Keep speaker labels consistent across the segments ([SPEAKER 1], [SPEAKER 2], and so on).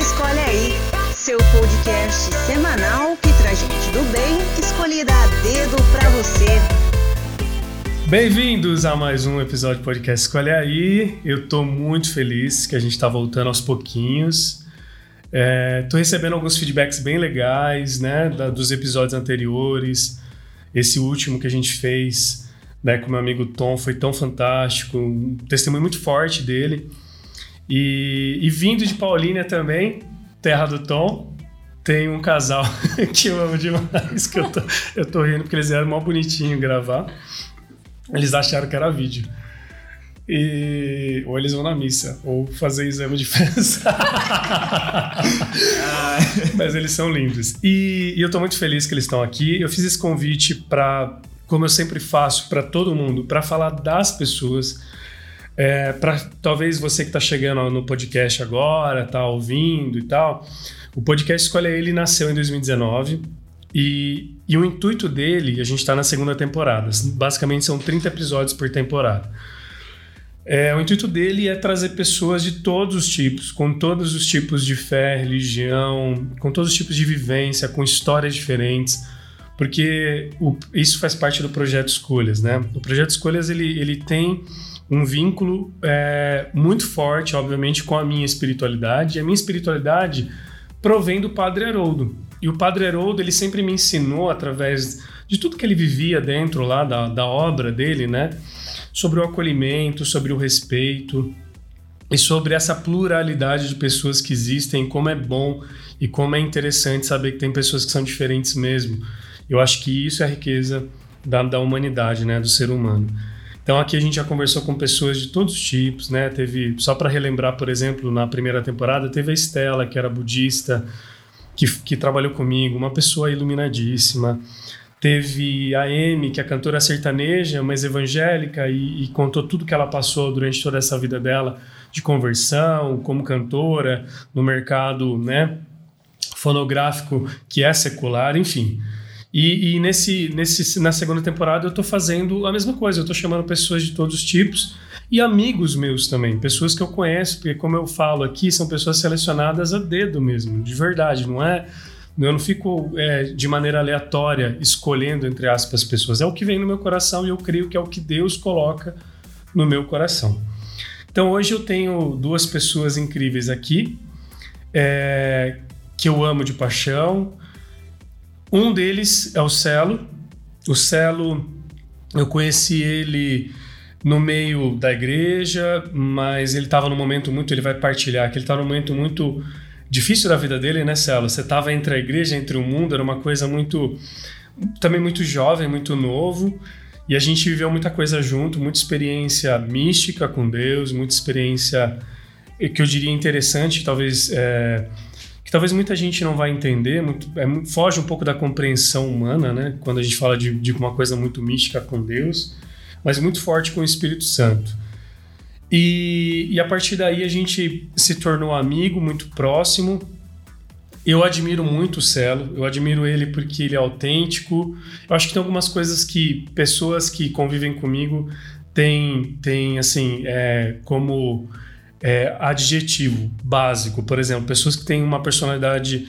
[SPEAKER 1] Escolhe aí, seu podcast semanal que traz gente do bem, escolhida a dedo pra você.
[SPEAKER 2] Bem-vindos a mais um episódio do podcast Escolhe Aí. Eu tô muito feliz que a gente tá voltando aos pouquinhos. É, tô recebendo alguns feedbacks bem legais, né, da, dos episódios anteriores. Esse último que a gente fez né, com meu amigo Tom foi tão fantástico, um testemunho muito forte dele. E, e vindo de Paulínia também, terra do Tom, tem um casal que eu amo demais, que eu tô, eu tô rindo porque eles eram mó bonitinho gravar. Eles acharam que era vídeo. E, ou eles vão na missa, ou fazer exame de festa. Mas eles são lindos. E, e eu tô muito feliz que eles estão aqui. Eu fiz esse convite para, como eu sempre faço para todo mundo, para falar das pessoas é, para talvez você que está chegando no podcast agora, tá ouvindo e tal, o podcast Escolha Ele nasceu em 2019 e, e o intuito dele, a gente está na segunda temporada, basicamente são 30 episódios por temporada. É, o intuito dele é trazer pessoas de todos os tipos, com todos os tipos de fé, religião, com todos os tipos de vivência, com histórias diferentes, porque o, isso faz parte do projeto Escolhas, né? O projeto Escolhas ele, ele tem um vínculo é, muito forte, obviamente, com a minha espiritualidade. E a minha espiritualidade provém do Padre Haroldo. E o Padre Haroldo, ele sempre me ensinou, através de tudo que ele vivia dentro lá da, da obra dele, né? Sobre o acolhimento, sobre o respeito e sobre essa pluralidade de pessoas que existem, como é bom e como é interessante saber que tem pessoas que são diferentes mesmo. Eu acho que isso é a riqueza da, da humanidade, né? Do ser humano. Então aqui a gente já conversou com pessoas de todos os tipos, né? Teve, só para relembrar, por exemplo, na primeira temporada, teve a Estela, que era budista, que, que trabalhou comigo, uma pessoa iluminadíssima. Teve a Amy, que é cantora sertaneja, mas evangélica, e, e contou tudo que ela passou durante toda essa vida dela de conversão, como cantora, no mercado né, fonográfico que é secular, enfim. E, e, nesse, nesse, na segunda temporada eu tô fazendo a mesma coisa, eu tô chamando pessoas de todos os tipos e amigos meus também, pessoas que eu conheço, porque como eu falo aqui, são pessoas selecionadas a dedo mesmo, de verdade, não é? Eu não fico é, de maneira aleatória escolhendo, entre aspas, pessoas. É o que vem no meu coração e eu creio que é o que Deus coloca no meu coração. Então hoje eu tenho duas pessoas incríveis aqui, é, que eu amo de paixão, um deles é o Celo. O Celo, eu conheci ele no meio da igreja, mas ele estava num momento muito, ele vai partilhar que ele estava num momento muito difícil da vida dele, né, Celo? Você estava entre a igreja, entre o mundo, era uma coisa muito também muito jovem, muito novo. E a gente viveu muita coisa junto, muita experiência mística com Deus, muita experiência que eu diria interessante, talvez é, que talvez muita gente não vai entender, muito, é, foge um pouco da compreensão humana, né? Quando a gente fala de, de uma coisa muito mística com Deus, mas muito forte com o Espírito Santo. E, e a partir daí a gente se tornou amigo, muito próximo. Eu admiro muito o Celo, eu admiro ele porque ele é autêntico. Eu acho que tem algumas coisas que pessoas que convivem comigo têm, têm assim, é, como é, adjetivo básico. Por exemplo, pessoas que têm uma personalidade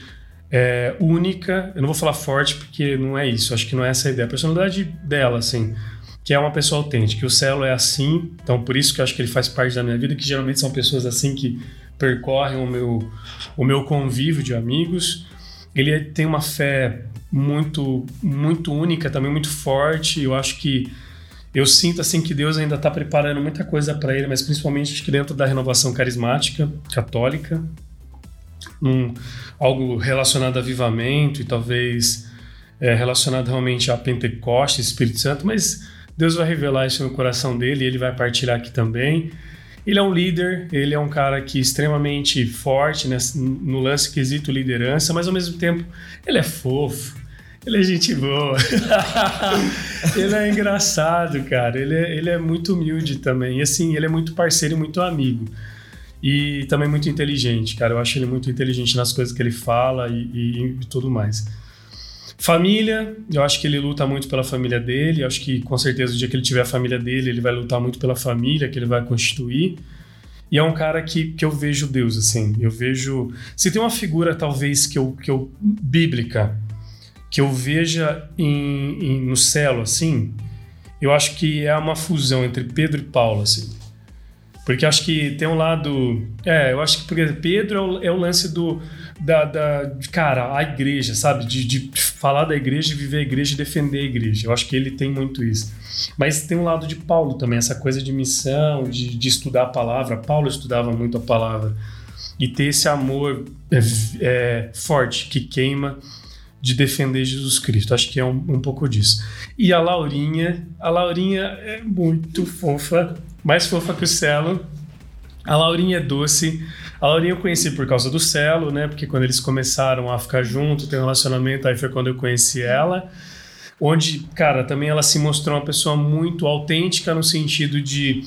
[SPEAKER 2] é, única. Eu não vou falar forte porque não é isso. Acho que não é essa a ideia. A personalidade dela, assim, que é uma pessoa autêntica. O Celo é assim. Então, por isso que eu acho que ele faz parte da minha vida, que geralmente são pessoas assim que percorrem o meu, o meu convívio de amigos. Ele tem uma fé muito, muito única, também muito forte. Eu acho que eu sinto assim que Deus ainda está preparando muita coisa para ele, mas principalmente dentro da renovação carismática católica, um, algo relacionado a avivamento e talvez é, relacionado realmente a Pentecostes, Espírito Santo, mas Deus vai revelar isso no coração dele e ele vai partilhar aqui também. Ele é um líder, ele é um cara que é extremamente forte no lance quesito liderança, mas ao mesmo tempo ele é fofo, ele é gente boa. ele é engraçado, cara. Ele é, ele é muito humilde também. E assim, ele é muito parceiro e muito amigo. E também muito inteligente, cara. Eu acho ele muito inteligente nas coisas que ele fala e, e, e tudo mais. Família, eu acho que ele luta muito pela família dele. Eu acho que com certeza o dia que ele tiver a família dele, ele vai lutar muito pela família que ele vai constituir. E é um cara que, que eu vejo Deus, assim. Eu vejo. Se tem uma figura, talvez, que eu, que eu. bíblica, que eu veja em, em, no céu, assim, eu acho que é uma fusão entre Pedro e Paulo, assim. Porque acho que tem um lado. É, eu acho que porque Pedro é o, é o lance do. Da, da, cara, a igreja, sabe? De, de falar da igreja, viver a igreja e defender a igreja. Eu acho que ele tem muito isso. Mas tem um lado de Paulo também, essa coisa de missão, de, de estudar a palavra. Paulo estudava muito a palavra. E ter esse amor é, é, forte, que queima, de defender Jesus Cristo. Acho que é um, um pouco disso. E a Laurinha, a Laurinha é muito fofa, mais fofa que o Celo. A Laurinha é doce. A Laurinha eu conheci por causa do Celo, né? Porque quando eles começaram a ficar junto, ter um relacionamento, aí foi quando eu conheci ela onde, cara, também ela se mostrou uma pessoa muito autêntica no sentido de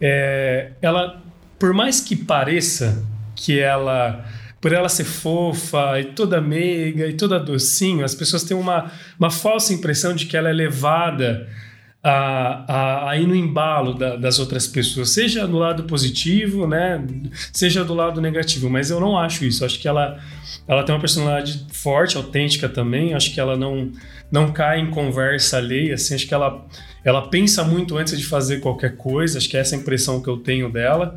[SPEAKER 2] é, ela, por mais que pareça que ela por ela ser fofa e toda meiga e toda docinho, as pessoas têm uma, uma falsa impressão de que ela é levada a, a, a ir no embalo da, das outras pessoas, seja do lado positivo, né, seja do lado negativo, mas eu não acho isso. Acho que ela, ela tem uma personalidade forte, autêntica também. Acho que ela não, não cai em conversa alheia, assim, acho que ela, ela pensa muito antes de fazer qualquer coisa, acho que é essa impressão que eu tenho dela.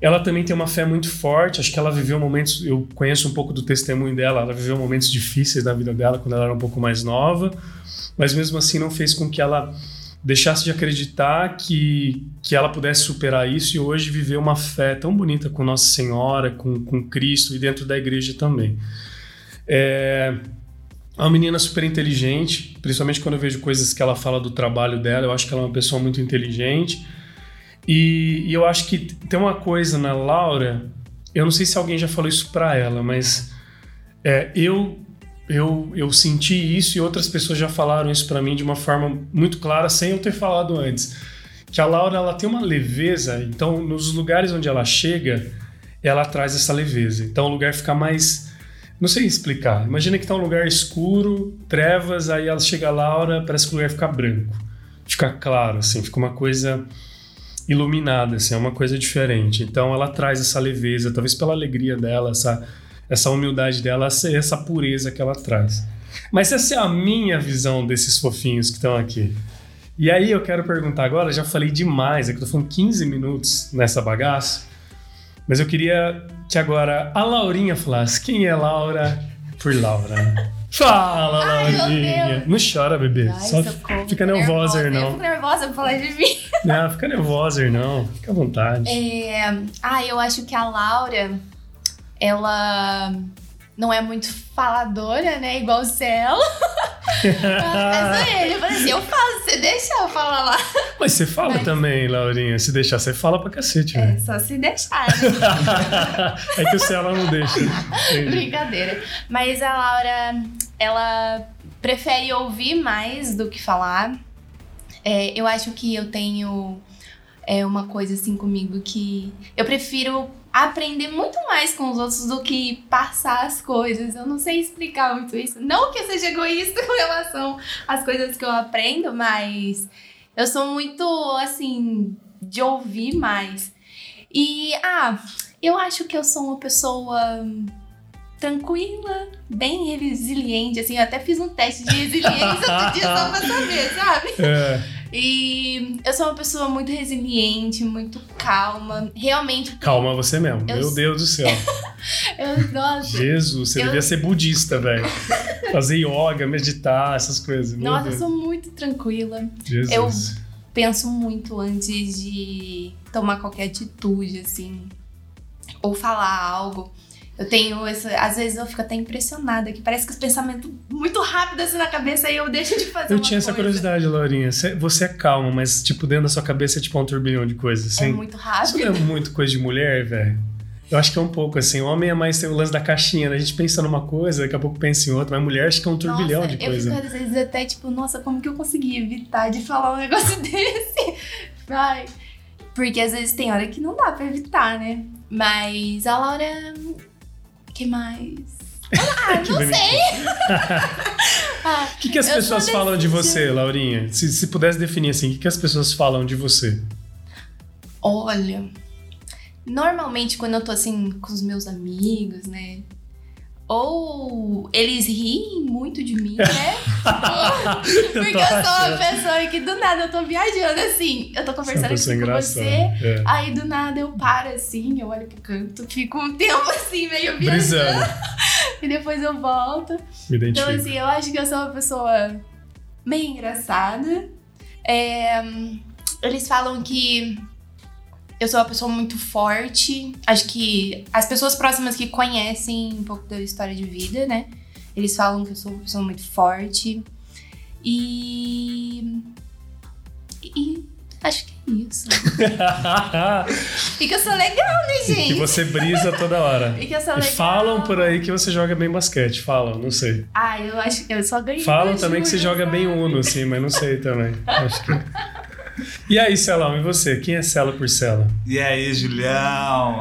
[SPEAKER 2] Ela também tem uma fé muito forte, acho que ela viveu momentos, eu conheço um pouco do testemunho dela, ela viveu momentos difíceis na vida dela quando ela era um pouco mais nova, mas mesmo assim não fez com que ela deixasse de acreditar que, que ela pudesse superar isso e hoje viver uma fé tão bonita com Nossa Senhora, com, com Cristo e dentro da igreja também. É, é uma menina super inteligente, principalmente quando eu vejo coisas que ela fala do trabalho dela, eu acho que ela é uma pessoa muito inteligente. E, e eu acho que tem uma coisa na Laura, eu não sei se alguém já falou isso para ela, mas é, eu, eu, eu senti isso e outras pessoas já falaram isso para mim de uma forma muito clara, sem eu ter falado antes. Que a Laura ela tem uma leveza, então nos lugares onde ela chega, ela traz essa leveza. Então o lugar fica mais não sei explicar. Imagina que tá um lugar escuro, trevas, aí ela chega a Laura, parece que o lugar fica branco. Fica claro, assim, fica uma coisa iluminada, assim, é uma coisa diferente. Então ela traz essa leveza, talvez pela alegria dela, essa, essa humildade dela, essa, pureza que ela traz. Mas essa é a minha visão desses fofinhos que estão aqui. E aí eu quero perguntar agora, já falei demais, é que eu tô falando 15 minutos nessa bagaça. Mas eu queria que agora a Laurinha falasse quem é Laura por Laura. Fala, Ai, Laurinha. Não chora, bebê. Ai, Só socorro, fica nervosa, nervosa, não.
[SPEAKER 3] Eu nervosa pra falar de mim.
[SPEAKER 2] Não, fica nervosa, não. Fica à vontade.
[SPEAKER 3] É... Ah, eu acho que a Laura, ela não é muito faladora, né? Igual o Céu. Mas ele, eu falei assim, eu falo, você deixa eu falar lá.
[SPEAKER 2] Mas você fala Mas... também, Laurinha. Se deixar, você fala pra cacete,
[SPEAKER 3] É, só se deixar.
[SPEAKER 2] Né? é que o Céu ela não deixa.
[SPEAKER 3] Brincadeira. Mas a Laura, ela prefere ouvir mais do que falar. É, eu acho que eu tenho é uma coisa assim comigo que eu prefiro aprender muito mais com os outros do que passar as coisas. Eu não sei explicar muito isso. Não que eu seja egoísta com relação às coisas que eu aprendo, mas eu sou muito assim de ouvir mais. E ah, eu acho que eu sou uma pessoa tranquila, bem resiliente, assim, eu até fiz um teste de resiliência outro dia só pra saber, sabe? É. E eu sou uma pessoa muito resiliente, muito calma. Realmente.
[SPEAKER 2] Calma você mesmo. Eu... Meu Deus do céu.
[SPEAKER 3] eu, nossa.
[SPEAKER 2] Jesus, você eu... devia ser budista, velho. Fazer yoga, meditar, essas coisas. Meu
[SPEAKER 3] nossa,
[SPEAKER 2] Deus.
[SPEAKER 3] eu sou muito tranquila.
[SPEAKER 2] Jesus.
[SPEAKER 3] Eu penso muito antes de tomar qualquer atitude, assim. Ou falar algo. Eu tenho essa. Às vezes eu fico até impressionada, que parece que os pensamentos muito rápidos assim na cabeça e eu deixo de fazer.
[SPEAKER 2] Eu tinha essa curiosidade, Laurinha. Você é calma, mas tipo, dentro da sua cabeça é tipo um turbilhão de coisas, assim. É
[SPEAKER 3] muito rápido.
[SPEAKER 2] Isso não é muito coisa de mulher, velho. Eu acho que é um pouco assim. O homem é mais tem o lance da caixinha, né? A gente pensa numa coisa, daqui a pouco pensa em outra, mas mulher acho que é um turbilhão
[SPEAKER 3] nossa,
[SPEAKER 2] de coisa.
[SPEAKER 3] Eu fico às vezes até tipo, nossa, como que eu consegui evitar de falar um negócio desse? Ai. Porque às vezes tem hora que não dá pra evitar, né? Mas a Laura que mais? Ah, não sei.
[SPEAKER 2] O ah, que, que as pessoas falam de você, Laurinha? Se, se pudesse definir assim, o que, que as pessoas falam de você?
[SPEAKER 3] Olha, Normalmente, quando eu tô assim com os meus amigos, né? Ou eles riem muito de mim, né? Porque eu sou uma pessoa que do nada eu tô viajando assim. Eu tô conversando
[SPEAKER 2] é
[SPEAKER 3] aqui com você.
[SPEAKER 2] É.
[SPEAKER 3] Aí do nada eu paro assim, eu olho pro canto, fico um tempo assim, meio viajando.
[SPEAKER 2] Brisando.
[SPEAKER 3] E depois eu volto.
[SPEAKER 2] Me
[SPEAKER 3] Então,
[SPEAKER 2] identifico.
[SPEAKER 3] assim, eu acho que eu sou uma pessoa meio engraçada. É, eles falam que eu sou uma pessoa muito forte. Acho que as pessoas próximas que conhecem um pouco da história de vida, né? Eles falam que eu sou uma pessoa muito forte. E. E acho que é isso. E que eu sou legal, né,
[SPEAKER 2] que
[SPEAKER 3] gente?
[SPEAKER 2] você brisa toda hora.
[SPEAKER 3] E que eu sou
[SPEAKER 2] E
[SPEAKER 3] legal.
[SPEAKER 2] falam por aí que você joga bem basquete. Falam, não sei.
[SPEAKER 3] Ah, eu acho que eu só ganhei.
[SPEAKER 2] Falam também que você joga bem? Uno, assim, mas não sei também. Acho que... E aí, Celão, e você? Quem é Cela por Cela?
[SPEAKER 4] E aí, Julião?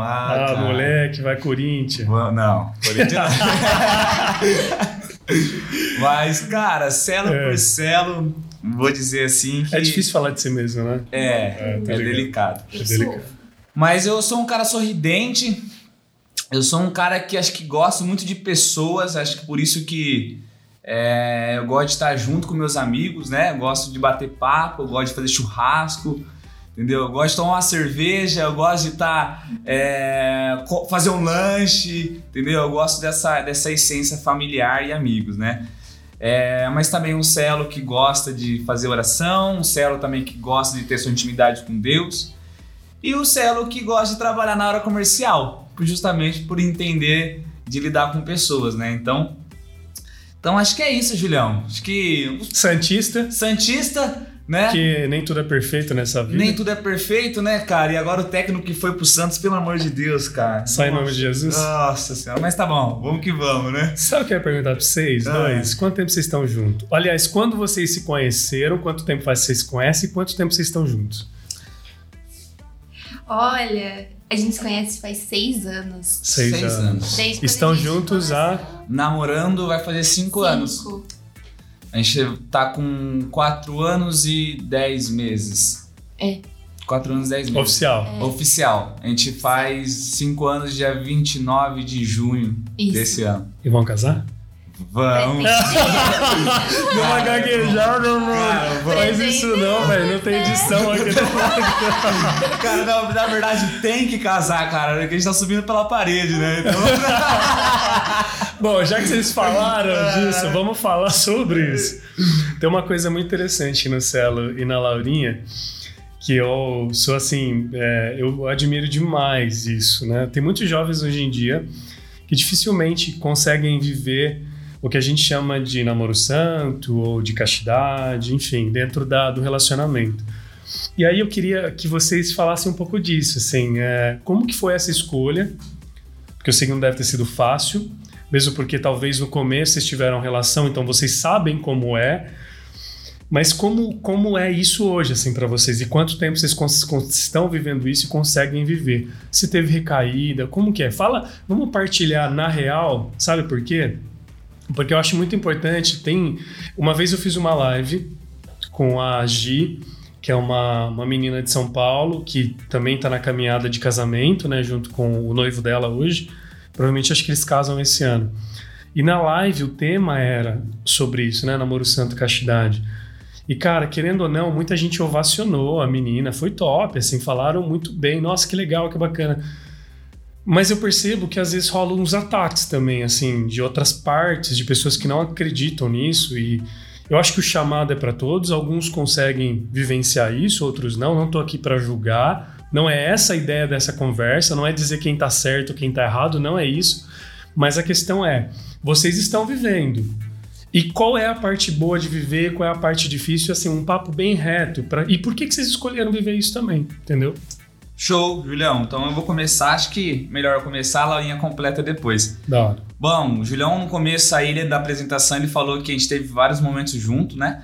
[SPEAKER 4] Ah,
[SPEAKER 2] Ah, moleque, vai Corinthians.
[SPEAKER 4] Não, Corinthians não. Mas, cara, celo
[SPEAKER 2] É.
[SPEAKER 4] por celo, vou dizer assim que...
[SPEAKER 2] É difícil falar de si mesmo, né?
[SPEAKER 4] É,
[SPEAKER 2] É,
[SPEAKER 4] é,
[SPEAKER 2] tô ligado.
[SPEAKER 4] delicado.
[SPEAKER 2] É delicado.
[SPEAKER 4] Mas eu sou um cara sorridente, eu sou um cara que acho que gosto muito de pessoas, acho que por isso que é, eu gosto de estar junto com meus amigos, né? Eu gosto de bater papo, eu gosto de fazer churrasco, entendeu? Eu gosto de tomar uma cerveja, eu gosto de estar é, fazer um lanche, entendeu? Eu gosto dessa, dessa essência familiar e amigos, né? É, mas também um celo que gosta de fazer oração, um celo também que gosta de ter sua intimidade com Deus. E o Celo que gosta de trabalhar na área comercial, justamente por entender de lidar com pessoas, né? Então, então acho que é isso, Julião. Acho que
[SPEAKER 2] Santista,
[SPEAKER 4] Santista, né?
[SPEAKER 2] que nem tudo é perfeito nessa vida.
[SPEAKER 4] Nem tudo é perfeito, né, cara? E agora o técnico que foi pro Santos, pelo amor de Deus, cara.
[SPEAKER 2] Só em nome de Jesus.
[SPEAKER 4] Nossa senhora, mas tá bom, vamos que vamos, né?
[SPEAKER 2] Sabe o que eu ia perguntar pra vocês
[SPEAKER 4] Ah.
[SPEAKER 2] dois? Quanto tempo vocês estão juntos? Aliás, quando vocês se conheceram, quanto tempo faz que vocês se conhecem e quanto tempo vocês estão juntos?
[SPEAKER 3] Olha, a gente se conhece faz seis anos.
[SPEAKER 2] Seis,
[SPEAKER 4] Seis
[SPEAKER 2] anos.
[SPEAKER 4] anos.
[SPEAKER 2] Estão juntos há.
[SPEAKER 4] Namorando vai fazer cinco, anos.
[SPEAKER 3] Cinco.
[SPEAKER 4] A gente tá com quatro anos e dez meses.
[SPEAKER 3] É.
[SPEAKER 4] Quatro anos e dez meses.
[SPEAKER 2] Oficial.
[SPEAKER 4] Oficial. A gente faz cinco anos dia 29 de junho
[SPEAKER 3] Isso.
[SPEAKER 4] desse ano.
[SPEAKER 2] E vão casar?
[SPEAKER 4] Vamos.
[SPEAKER 2] Não vai gaguejar, não, mano. Faz isso não, velho. Não tem edição aqui.
[SPEAKER 4] Cara, não, na verdade tem que casar, cara, porque a gente tá subindo pela parede, né? Então...
[SPEAKER 2] Bom, já que vocês falaram disso, vamos falar sobre isso. Tem uma coisa muito interessante no Celo e na Laurinha, que eu sou assim, é, eu admiro demais isso, né? Tem muitos jovens hoje em dia que dificilmente conseguem viver o que a gente chama de namoro santo ou de castidade, enfim, dentro da, do relacionamento. E aí eu queria que vocês falassem um pouco disso, assim, é, como que foi essa escolha? Porque eu sei que não deve ter sido fácil, mesmo porque talvez no começo vocês tiveram relação, então vocês sabem como é. Mas como, como é isso hoje, assim, para vocês? E quanto tempo vocês estão vivendo isso e conseguem viver? Se teve recaída, como que é? Fala, vamos partilhar na real, sabe por quê? Porque eu acho muito importante, tem... Uma vez eu fiz uma live com a Gi, que é uma, uma menina de São Paulo, que também está na caminhada de casamento, né, junto com o noivo dela hoje. Provavelmente acho que eles casam esse ano. E na live o tema era sobre isso, né, namoro santo castidade. E cara, querendo ou não, muita gente ovacionou a menina, foi top, assim, falaram muito bem, nossa, que legal, que bacana. Mas eu percebo que às vezes rolam uns ataques também, assim, de outras partes, de pessoas que não acreditam nisso e eu acho que o chamado é para todos, alguns conseguem vivenciar isso, outros não, não tô aqui para julgar. Não é essa a ideia dessa conversa, não é dizer quem tá certo, quem tá errado, não é isso. Mas a questão é, vocês estão vivendo. E qual é a parte boa de viver, qual é a parte difícil, assim, um papo bem reto. Pra... E por que, que vocês escolheram viver isso também, entendeu?
[SPEAKER 4] Show, Julião. Então eu vou começar, acho que melhor eu começar a Laurinha completa depois.
[SPEAKER 2] Da hora.
[SPEAKER 4] Bom, o Julião, no começo aí ele- da apresentação, ele falou que a gente teve vários momentos junto, né?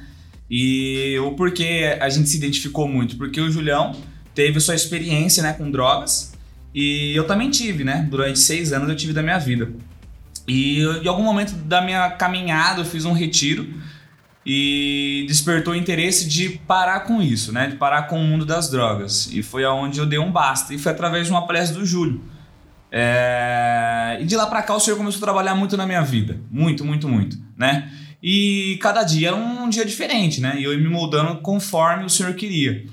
[SPEAKER 4] E o porquê a gente se identificou muito? Porque o Julião teve sua experiência né, com drogas e eu também tive, né? Durante seis anos eu tive da minha vida. E em algum momento da minha caminhada eu fiz um retiro e despertou o interesse de parar com isso, né? De parar com o mundo das drogas. E foi aonde eu dei um basta. E foi através de uma palestra do Júlio. É... E de lá para cá o Senhor começou a trabalhar muito na minha vida. Muito, muito, muito, né? E cada dia era um dia diferente, né? E eu ia me moldando conforme o Senhor queria.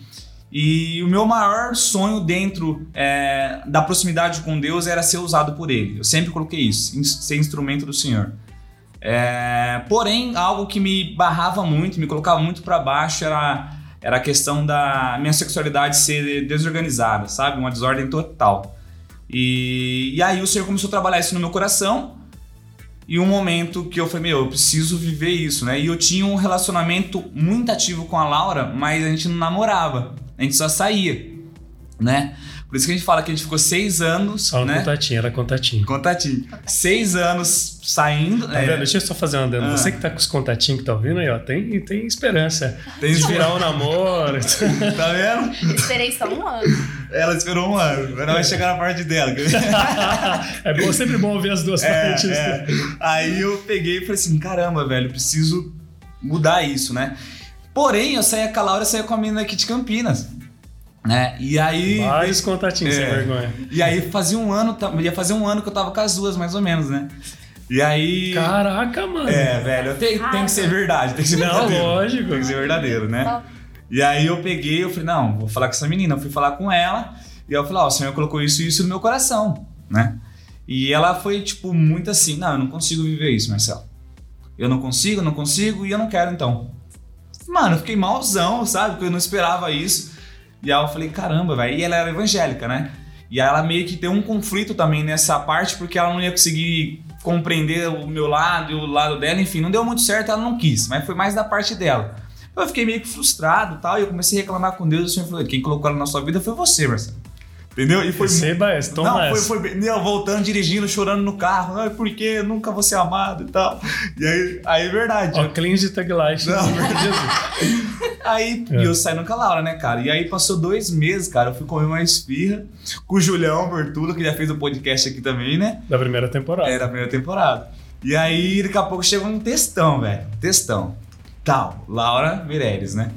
[SPEAKER 4] E o meu maior sonho dentro é, da proximidade com Deus era ser usado por Ele. Eu sempre coloquei isso, ser instrumento do Senhor. É, porém, algo que me barrava muito, me colocava muito para baixo era, era a questão da minha sexualidade ser desorganizada, sabe? Uma desordem total. E, e aí o Senhor começou a trabalhar isso no meu coração. E um momento que eu falei, meu, eu preciso viver isso, né? E eu tinha um relacionamento muito ativo com a Laura, mas a gente não namorava, a gente só saía, né? Por isso que a gente fala que a gente ficou seis anos.
[SPEAKER 2] Só
[SPEAKER 4] né?
[SPEAKER 2] contatinho, era contatinho.
[SPEAKER 4] Contatinho. Seis anos saindo.
[SPEAKER 2] Tá é... vendo? Deixa eu só fazer uma adendo. Ah. Você que tá com os contatinhos que tá ouvindo aí, ó, tem, tem esperança. Tem de virar um namoro.
[SPEAKER 4] tá vendo?
[SPEAKER 3] Esperei só um ano.
[SPEAKER 4] Ela esperou um ano. Agora vai chegar na parte dela.
[SPEAKER 2] é bom, sempre bom ouvir as duas é, partes.
[SPEAKER 4] É. Aí eu peguei e falei assim: caramba, velho, preciso mudar isso, né? Porém, eu saía com a Laura, eu saía com a menina aqui de Campinas. Né? E aí.
[SPEAKER 2] Vários contatinhos, é, sem vergonha.
[SPEAKER 4] E aí fazia um ano, ia fazer um ano que eu tava com as duas, mais ou menos, né? E aí.
[SPEAKER 2] Caraca, mano.
[SPEAKER 4] É, velho, tem, tem que ser verdade, tem que ser
[SPEAKER 2] não,
[SPEAKER 4] verdadeiro.
[SPEAKER 2] lógico.
[SPEAKER 4] Tem que ser verdadeiro, né? E aí eu peguei, eu falei, não, vou falar com essa menina. Eu fui falar com ela, e eu falei, ó, oh, o senhor colocou isso e isso no meu coração, né? E ela foi, tipo, muito assim, não, eu não consigo viver isso, Marcelo. Eu não consigo, eu não consigo, e eu não quero então. Mano, eu fiquei malzão, sabe? Porque eu não esperava isso. E aí eu falei, caramba, velho. E ela era evangélica, né? E ela meio que deu um conflito também nessa parte, porque ela não ia conseguir compreender o meu lado e o lado dela, enfim, não deu muito certo, ela não quis, mas foi mais da parte dela. Eu fiquei meio que frustrado tal, e eu comecei a reclamar com Deus, e o Senhor falou, quem colocou ela na sua vida foi você, Marcelo. Entendeu?
[SPEAKER 2] E foi Receba essa, toma
[SPEAKER 4] Não,
[SPEAKER 2] essa.
[SPEAKER 4] foi, foi eu voltando, dirigindo, chorando no carro. Ai, por quê? Nunca vou ser amado e tal. E aí, aí é verdade.
[SPEAKER 2] Ó, clean de taglight. Não,
[SPEAKER 4] Aí é. eu saí com a Laura, né, cara? E aí passou dois meses, cara. Eu fui comer uma esfirra com o Julião Bertulo, que já fez o podcast aqui também, né?
[SPEAKER 2] Da primeira temporada.
[SPEAKER 4] É, da primeira temporada. E aí, daqui a pouco chegou um textão, velho. Textão. Tal, Laura Mireles, né?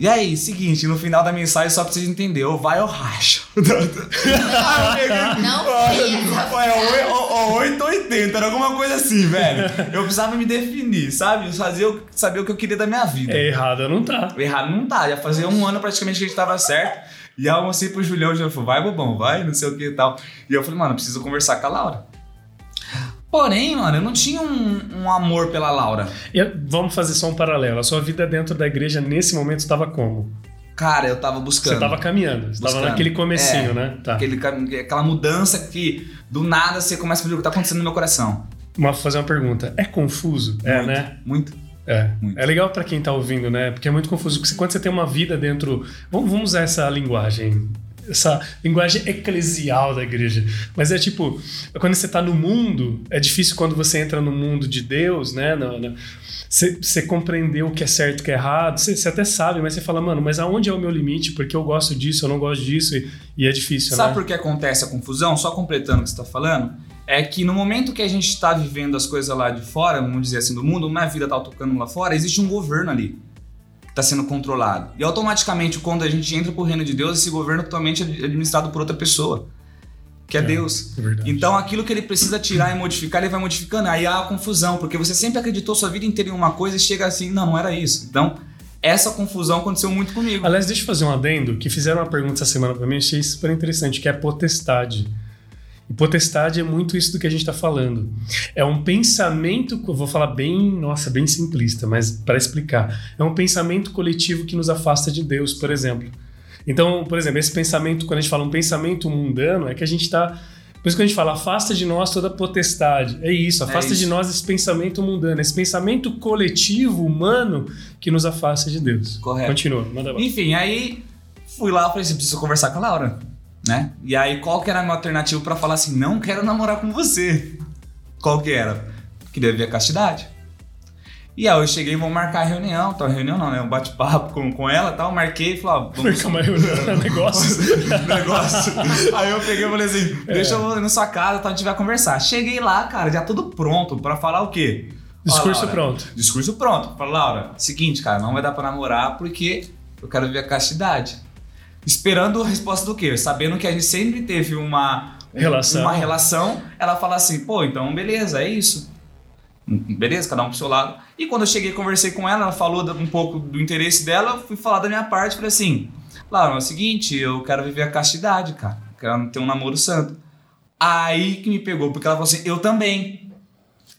[SPEAKER 4] E aí, seguinte, no final da mensagem, só pra vocês entenderem, ou vai ou racha.
[SPEAKER 3] Não foi
[SPEAKER 4] Ou 8 ou 80, era alguma coisa assim, velho. Eu precisava me definir, sabe? Fazer, saber o que eu queria da minha vida.
[SPEAKER 2] É errado não tá.
[SPEAKER 4] Errado não tá. Já fazia um ano praticamente que a gente tava certo. E aí eu almocei pro Julião, o Julião falou, vai, bobão, vai, não sei o que e tal. E eu falei, mano, preciso conversar com a Laura. Porém, mano, eu não tinha um, um amor pela Laura.
[SPEAKER 2] Vamos fazer só um paralelo. A sua vida dentro da igreja nesse momento estava como?
[SPEAKER 4] Cara, eu tava buscando.
[SPEAKER 2] Você tava caminhando. Você tava naquele comecinho,
[SPEAKER 4] é,
[SPEAKER 2] né?
[SPEAKER 4] Tá. Aquele, aquela mudança que do nada você começa a ver o que tá acontecendo no meu coração.
[SPEAKER 2] Vou fazer uma pergunta. É confuso?
[SPEAKER 4] Muito,
[SPEAKER 2] é, né?
[SPEAKER 4] Muito.
[SPEAKER 2] É. Muito. É legal para quem tá ouvindo, né? Porque é muito confuso. Porque quando você tem uma vida dentro. Vamos, vamos usar essa linguagem essa linguagem eclesial da igreja. Mas é tipo, quando você está no mundo, é difícil quando você entra no mundo de Deus, né? você, compreender o que é certo e o que é errado, você, você, até sabe, mas você fala, mano, mas aonde é o meu limite? Porque eu gosto disso, eu não gosto disso, e, e é difícil,
[SPEAKER 4] Sabe
[SPEAKER 2] né?
[SPEAKER 4] por que acontece a confusão? Só completando o que você está falando, é que no momento que a gente está vivendo as coisas lá de fora, vamos dizer assim, do mundo, uma vida está tocando lá fora, existe um governo ali está sendo controlado. E automaticamente, quando a gente entra para o reino de Deus, esse governo é totalmente administrado por outra pessoa, que é, é Deus.
[SPEAKER 2] É
[SPEAKER 4] então, aquilo que ele precisa tirar e modificar, ele vai modificando. Aí há a confusão, porque você sempre acreditou sua vida inteira em uma coisa e chega assim, não, não era isso. Então, essa confusão aconteceu muito comigo.
[SPEAKER 2] Aliás, deixa eu fazer um adendo, que fizeram uma pergunta essa semana para mim, achei super interessante, que é potestade. E potestade é muito isso do que a gente está falando. É um pensamento, eu vou falar bem, nossa, bem simplista, mas para explicar. É um pensamento coletivo que nos afasta de Deus, por exemplo. Então, por exemplo, esse pensamento, quando a gente fala um pensamento mundano, é que a gente está. Por isso que a gente fala, afasta de nós toda potestade. É isso, afasta é isso. de nós esse pensamento mundano, esse pensamento coletivo, humano, que nos afasta de Deus.
[SPEAKER 4] Correto.
[SPEAKER 2] Continua, manda
[SPEAKER 4] lá. Enfim, aí fui lá e falei assim: preciso conversar com a Laura né? E aí qual que era a minha alternativa para falar assim, não quero namorar com você? Qual que era? Queria ver a castidade. E aí eu cheguei, vamos marcar a reunião, tal, reunião não, né? Um bate-papo com, com ela e tal, marquei e falei, ah,
[SPEAKER 2] vamos... Marcar uma reunião, negócio.
[SPEAKER 4] negócio. Aí eu peguei e falei assim, é. deixa eu ir na sua casa, tal, a gente vai conversar. Cheguei lá, cara, já tudo pronto para falar o quê?
[SPEAKER 2] Discurso
[SPEAKER 4] Laura,
[SPEAKER 2] pronto.
[SPEAKER 4] Discurso pronto. Fala, Laura, seguinte, cara, não vai dar pra namorar porque eu quero viver a castidade. Esperando a resposta do quê? Sabendo que a gente sempre teve uma
[SPEAKER 2] Relação.
[SPEAKER 4] uma relação, ela fala assim, pô, então beleza, é isso. Beleza, cada um pro seu lado. E quando eu cheguei e conversei com ela, ela falou um pouco do interesse dela, eu fui falar da minha parte, falei assim, Laura, é o seguinte, eu quero viver a castidade, cara. Quero ter um namoro santo. Aí que me pegou, porque ela falou assim, eu também.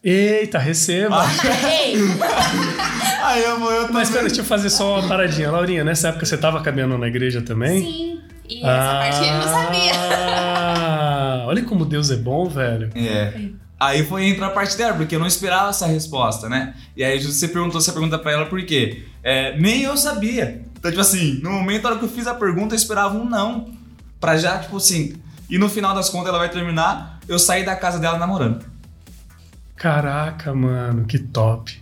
[SPEAKER 2] Eita, receba!
[SPEAKER 3] Ei,
[SPEAKER 4] Aí eu eu também.
[SPEAKER 2] Mas pera, deixa eu fazer só uma paradinha. Laurinha, nessa época você tava caminhando na igreja também?
[SPEAKER 3] sim. E essa parte ele não sabia.
[SPEAKER 2] Ah, olha como Deus é bom, velho.
[SPEAKER 4] É. Aí foi entrar a parte dela, porque eu não esperava essa resposta, né? E aí você perguntou essa pergunta pra ela por quê? É, nem eu sabia. Então, tipo assim, no momento na hora que eu fiz a pergunta, eu esperava um não. Pra já, tipo assim. E no final das contas ela vai terminar, eu saí da casa dela namorando.
[SPEAKER 2] Caraca, mano, que top.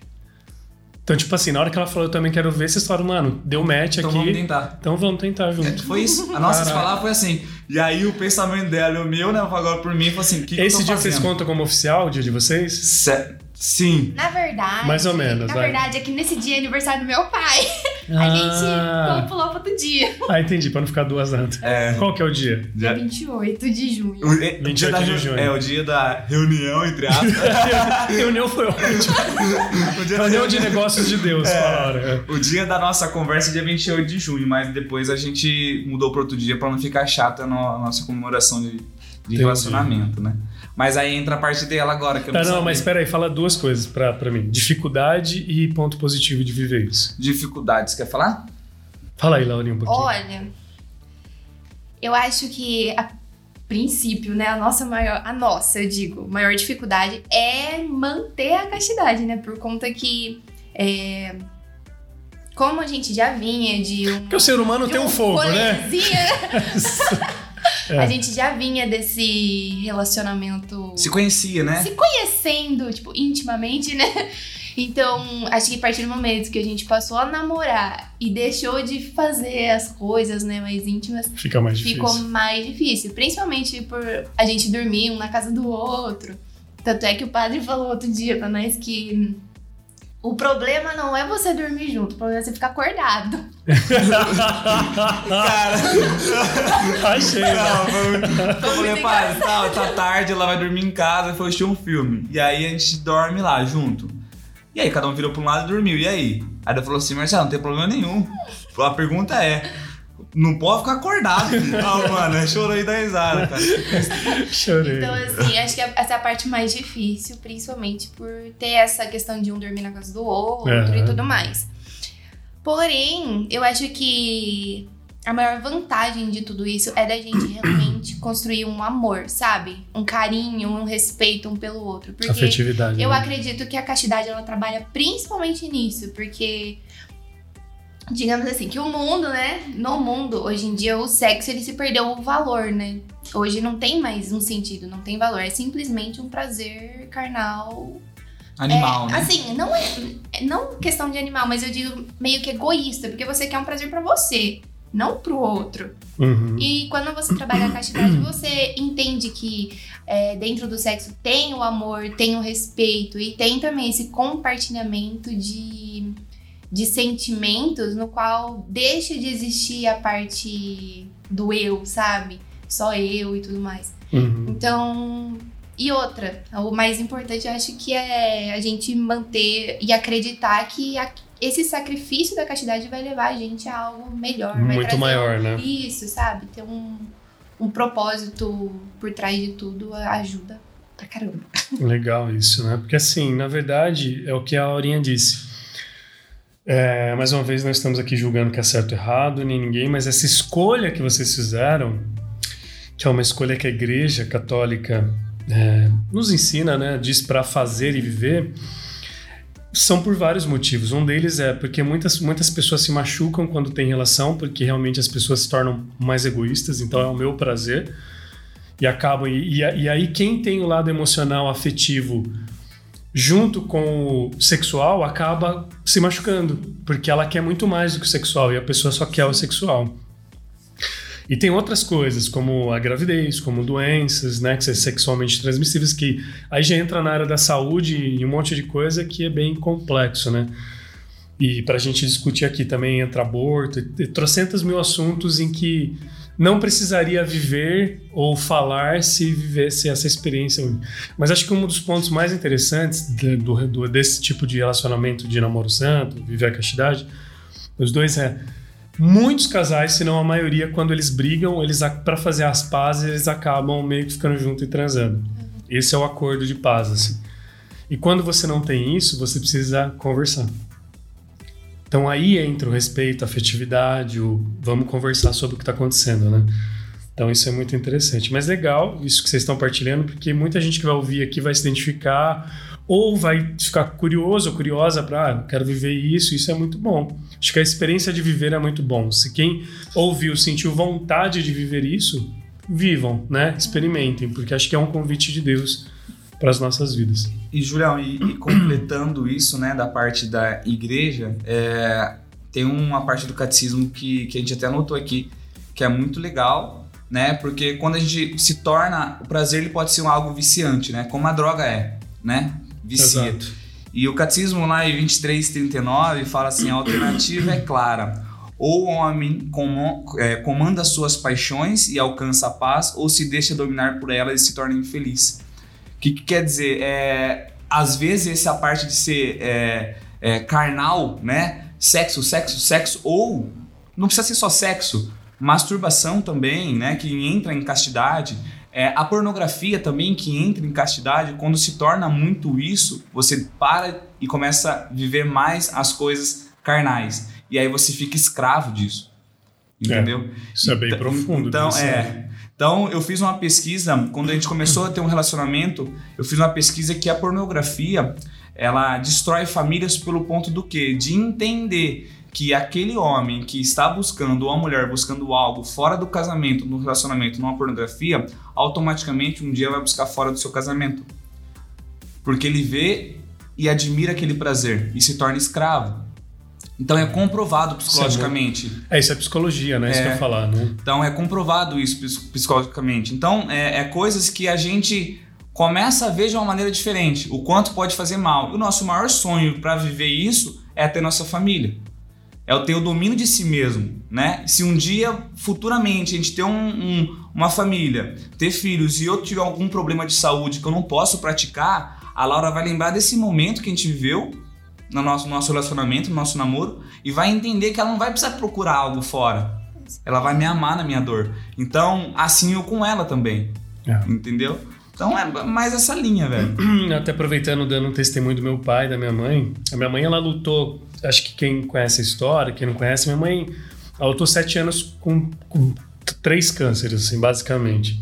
[SPEAKER 2] Então, tipo assim, na hora que ela falou, eu também quero ver, vocês falaram, mano, deu match
[SPEAKER 4] Então
[SPEAKER 2] aqui.
[SPEAKER 4] vamos tentar.
[SPEAKER 2] Então vamos tentar junto.
[SPEAKER 4] Foi isso. A nossa palavra foi assim. E aí o pensamento dela e o meu, né? Agora por mim, foi assim: que, que
[SPEAKER 2] Esse
[SPEAKER 4] tô
[SPEAKER 2] dia vocês
[SPEAKER 4] fazendo?
[SPEAKER 2] contam como oficial, o dia de vocês?
[SPEAKER 4] Se- Sim.
[SPEAKER 3] Na verdade.
[SPEAKER 2] Mais ou menos,
[SPEAKER 3] Na
[SPEAKER 2] vai.
[SPEAKER 3] verdade, é que nesse dia é aniversário do meu pai. A
[SPEAKER 2] Ah.
[SPEAKER 3] gente pulou para outro dia.
[SPEAKER 2] Ah, entendi, pra não ficar duas antes.
[SPEAKER 4] É.
[SPEAKER 2] Qual que é o dia?
[SPEAKER 3] Dia 28 de junho.
[SPEAKER 4] O, é, o
[SPEAKER 2] 28
[SPEAKER 4] dia da,
[SPEAKER 2] de junho.
[SPEAKER 4] É o dia da reunião, entre aspas.
[SPEAKER 2] Reunião foi ótimo.
[SPEAKER 4] o dia da
[SPEAKER 2] Reunião de negócios de Deus, falaram.
[SPEAKER 4] O dia da nossa conversa é dia 28 de junho, mas depois a gente mudou para outro dia para não ficar chata a nossa comemoração de, de relacionamento, né? Mas aí entra a parte dela agora, que eu
[SPEAKER 2] Tá,
[SPEAKER 4] não,
[SPEAKER 2] não,
[SPEAKER 4] sabia.
[SPEAKER 2] mas espera aí, fala duas coisas pra, pra mim. Dificuldade e ponto positivo de viver isso.
[SPEAKER 4] Dificuldades, quer falar?
[SPEAKER 2] Fala aí, Laurinha, um pouquinho.
[SPEAKER 3] Olha, eu acho que a princípio, né, a nossa maior, a nossa, eu digo, maior dificuldade é manter a castidade, né, por conta que é, como a gente já vinha de um
[SPEAKER 2] Porque o ser humano tem um fogo, né? É.
[SPEAKER 3] A gente já vinha desse relacionamento
[SPEAKER 4] Se conhecia, né?
[SPEAKER 3] se conhecendo, tipo, intimamente, né? Então, acho que a partir do momento que a gente passou a namorar e deixou de fazer as coisas, né, mais íntimas,
[SPEAKER 2] Fica mais difícil.
[SPEAKER 3] ficou mais difícil. Principalmente por a gente dormir um na casa do outro. Tanto é que o padre falou outro dia pra nós que o problema não é você dormir junto, o problema é você ficar acordado.
[SPEAKER 4] Cara,
[SPEAKER 2] Achei, né?
[SPEAKER 4] não, foi muito... Eu falei, pai, tá, tá tarde, ela vai dormir em casa, foi assistir um filme. E aí a gente dorme lá, junto. E aí, cada um virou pra um lado e dormiu. E aí? Aí ela falou assim, Marcelo, não tem problema nenhum. A pergunta é, não pode ficar acordado. Ah, mano, chorou aí da risada, cara.
[SPEAKER 2] Chorei.
[SPEAKER 3] Então, assim, acho que essa é a parte mais difícil, principalmente por ter essa questão de um dormir na casa do outro
[SPEAKER 2] Aham.
[SPEAKER 3] e tudo mais. Porém, eu acho que a maior vantagem de tudo isso é da gente realmente construir um amor, sabe? Um carinho, um respeito um pelo outro. Porque
[SPEAKER 2] Afetividade.
[SPEAKER 3] eu
[SPEAKER 2] né?
[SPEAKER 3] acredito que a castidade ela trabalha principalmente nisso, porque digamos assim, que o mundo, né? No mundo, hoje em dia o sexo ele se perdeu o valor, né? Hoje não tem mais um sentido, não tem valor, é simplesmente um prazer carnal.
[SPEAKER 4] Animal,
[SPEAKER 3] é,
[SPEAKER 4] né?
[SPEAKER 3] Assim, não é não questão de animal, mas eu digo meio que egoísta, porque você quer um prazer pra você, não pro outro.
[SPEAKER 2] Uhum.
[SPEAKER 3] E quando você trabalha a castidade, você entende que é, dentro do sexo tem o amor, tem o respeito e tem também esse compartilhamento de, de sentimentos no qual deixa de existir a parte do eu, sabe? Só eu e tudo mais.
[SPEAKER 2] Uhum.
[SPEAKER 3] Então. E outra, o mais importante eu acho que é a gente manter e acreditar que a- esse sacrifício da castidade vai levar a gente a algo melhor.
[SPEAKER 2] Muito maior, né?
[SPEAKER 3] isso, sabe? Ter um, um propósito por trás de tudo ajuda pra caramba.
[SPEAKER 2] Legal isso, né? Porque assim, na verdade, é o que a Aurinha disse. É, mais uma vez, nós estamos aqui julgando que é certo ou errado, nem ninguém, mas essa escolha que vocês fizeram, que é uma escolha que a Igreja Católica é, nos ensina, né? Diz para fazer e viver, são por vários motivos. Um deles é porque muitas, muitas pessoas se machucam quando tem relação, porque realmente as pessoas se tornam mais egoístas, então é o meu prazer. E acabam. E, e, e aí, quem tem o lado emocional, afetivo, junto com o sexual, acaba se machucando, porque ela quer muito mais do que o sexual e a pessoa só quer o sexual. E tem outras coisas, como a gravidez, como doenças, né, que são sexualmente transmissíveis, que aí já entra na área da saúde e um monte de coisa que é bem complexo, né? E para a gente discutir aqui também entra aborto, e mil assuntos em que não precisaria viver ou falar se vivesse essa experiência. Mas acho que um dos pontos mais interessantes do, do, desse tipo de relacionamento de namoro santo, viver a castidade, os dois é muitos casais, se não a maioria, quando eles brigam, eles para fazer as pazes, eles acabam meio que ficando junto e transando. Esse é o acordo de paz, assim. E quando você não tem isso, você precisa conversar. Então aí entra o respeito, a afetividade, o vamos conversar sobre o que está acontecendo, né? Então isso é muito interessante. Mas legal isso que vocês estão partilhando, porque muita gente que vai ouvir aqui vai se identificar ou vai ficar curioso ou curiosa para, ah, quero viver isso, isso é muito bom. Acho que a experiência de viver é muito bom. Se quem ouviu sentiu vontade de viver isso, vivam, né? Experimentem, porque acho que é um convite de Deus para as nossas vidas.
[SPEAKER 4] E Julião, e, e, completando isso, né, da parte da igreja, é, tem uma parte do catecismo que, que a gente até anotou aqui, que é muito legal, né? Porque quando a gente se torna, o prazer ele pode ser um algo viciante, né? Como a droga é, né? Vicia. Exato. E o catecismo lá em 2339 fala assim: a alternativa é clara. Ou o homem é, comanda suas paixões e alcança a paz, ou se deixa dominar por elas e se torna infeliz. O que, que, quer dizer? É, às vezes essa parte de ser é, é, carnal, né? Sexo, sexo, sexo, ou não precisa ser só sexo, masturbação também, né? Que entra em castidade. É, a pornografia também que entra em castidade, quando se torna muito isso, você para e começa a viver mais as coisas carnais. E aí você fica escravo disso. Entendeu?
[SPEAKER 2] É, isso é bem então, profundo.
[SPEAKER 4] Então, é. Então, eu fiz uma pesquisa, quando a gente começou a ter um relacionamento, eu fiz uma pesquisa que a pornografia, ela destrói famílias pelo ponto do quê? De entender que aquele homem que está buscando, ou a mulher buscando algo fora do casamento, no relacionamento, numa pornografia, automaticamente um dia vai buscar fora do seu casamento. Porque ele vê e admira aquele prazer e se torna escravo. Então é comprovado psicologicamente.
[SPEAKER 2] Isso é, é, isso é psicologia, né? É, isso que eu ia falar, né?
[SPEAKER 4] Então é comprovado isso psicologicamente. Então é, é, coisas que a gente começa a ver de uma maneira diferente, o quanto pode fazer mal. E o nosso maior sonho para viver isso é ter nossa família. É o ter o domínio de si mesmo, né? Se um dia, futuramente, a gente ter um, um, uma família, ter filhos e eu tiver algum problema de saúde que eu não posso praticar, a Laura vai lembrar desse momento que a gente viveu no nosso, nosso relacionamento, no nosso namoro, e vai entender que ela não vai precisar procurar algo fora. Ela vai me amar na minha dor. Então, assim eu com ela também. É. Entendeu? Então é mais essa linha, velho.
[SPEAKER 2] Até aproveitando, dando um testemunho do meu pai da minha mãe. A minha mãe, ela lutou. Acho que quem conhece a história, quem não conhece, minha mãe, ela lutou sete anos com, com três cânceres, assim, basicamente.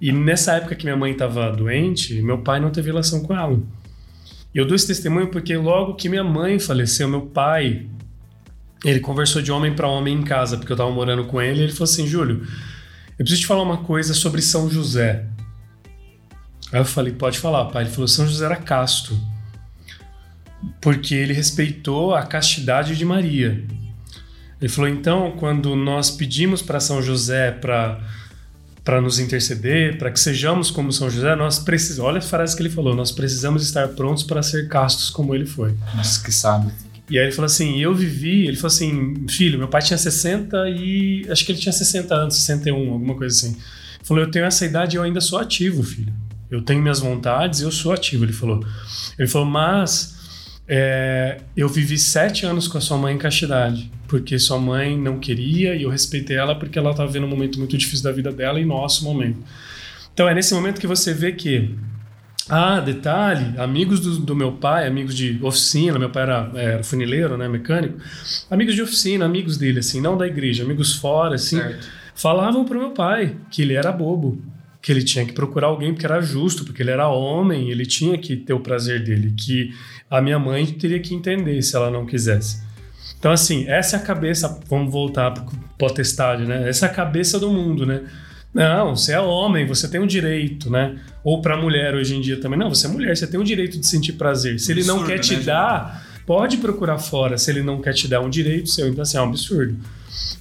[SPEAKER 2] E nessa época que minha mãe estava doente, meu pai não teve relação com ela. Eu dou esse testemunho porque logo que minha mãe faleceu, meu pai, ele conversou de homem para homem em casa, porque eu estava morando com ele, e ele falou assim: Júlio, eu preciso te falar uma coisa sobre São José. Aí eu falei: pode falar, pai. Ele falou: São José era casto, porque ele respeitou a castidade de Maria. Ele falou: então, quando nós pedimos para São José para para nos interceder, para que sejamos como São José, nós precisamos. Olha a frase que ele falou: nós precisamos estar prontos para ser castos como ele foi.
[SPEAKER 4] Nossa, que sabe.
[SPEAKER 2] E aí ele falou assim: eu vivi. Ele falou assim: filho, meu pai tinha 60 e. Acho que ele tinha 60 anos, 61, alguma coisa assim. Ele falou: eu tenho essa idade e eu ainda sou ativo, filho. Eu tenho minhas vontades e eu sou ativo. Ele falou. Ele falou, mas é, eu vivi sete anos com a sua mãe em castidade, porque sua mãe não queria e eu respeitei ela porque ela estava vendo um momento muito difícil da vida dela e nosso momento. Então é nesse momento que você vê que, ah, detalhe, amigos do, do meu pai, amigos de oficina, meu pai era, era funileiro, né, mecânico, amigos de oficina, amigos dele, assim, não da igreja, amigos fora, assim, certo. falavam pro meu pai que ele era bobo, que ele tinha que procurar alguém porque era justo, porque ele era homem, ele tinha que ter o prazer dele, que a minha mãe teria que entender se ela não quisesse. Então, assim, essa é a cabeça, vamos voltar para potestade, né? Essa é a cabeça do mundo, né? Não, você é homem, você tem o direito, né? Ou para mulher hoje em dia também. Não, você é mulher, você tem o direito de sentir prazer. Se ele não quer te né, dar, pode procurar fora se ele não quer te dar um direito seu. Então, assim, é um absurdo.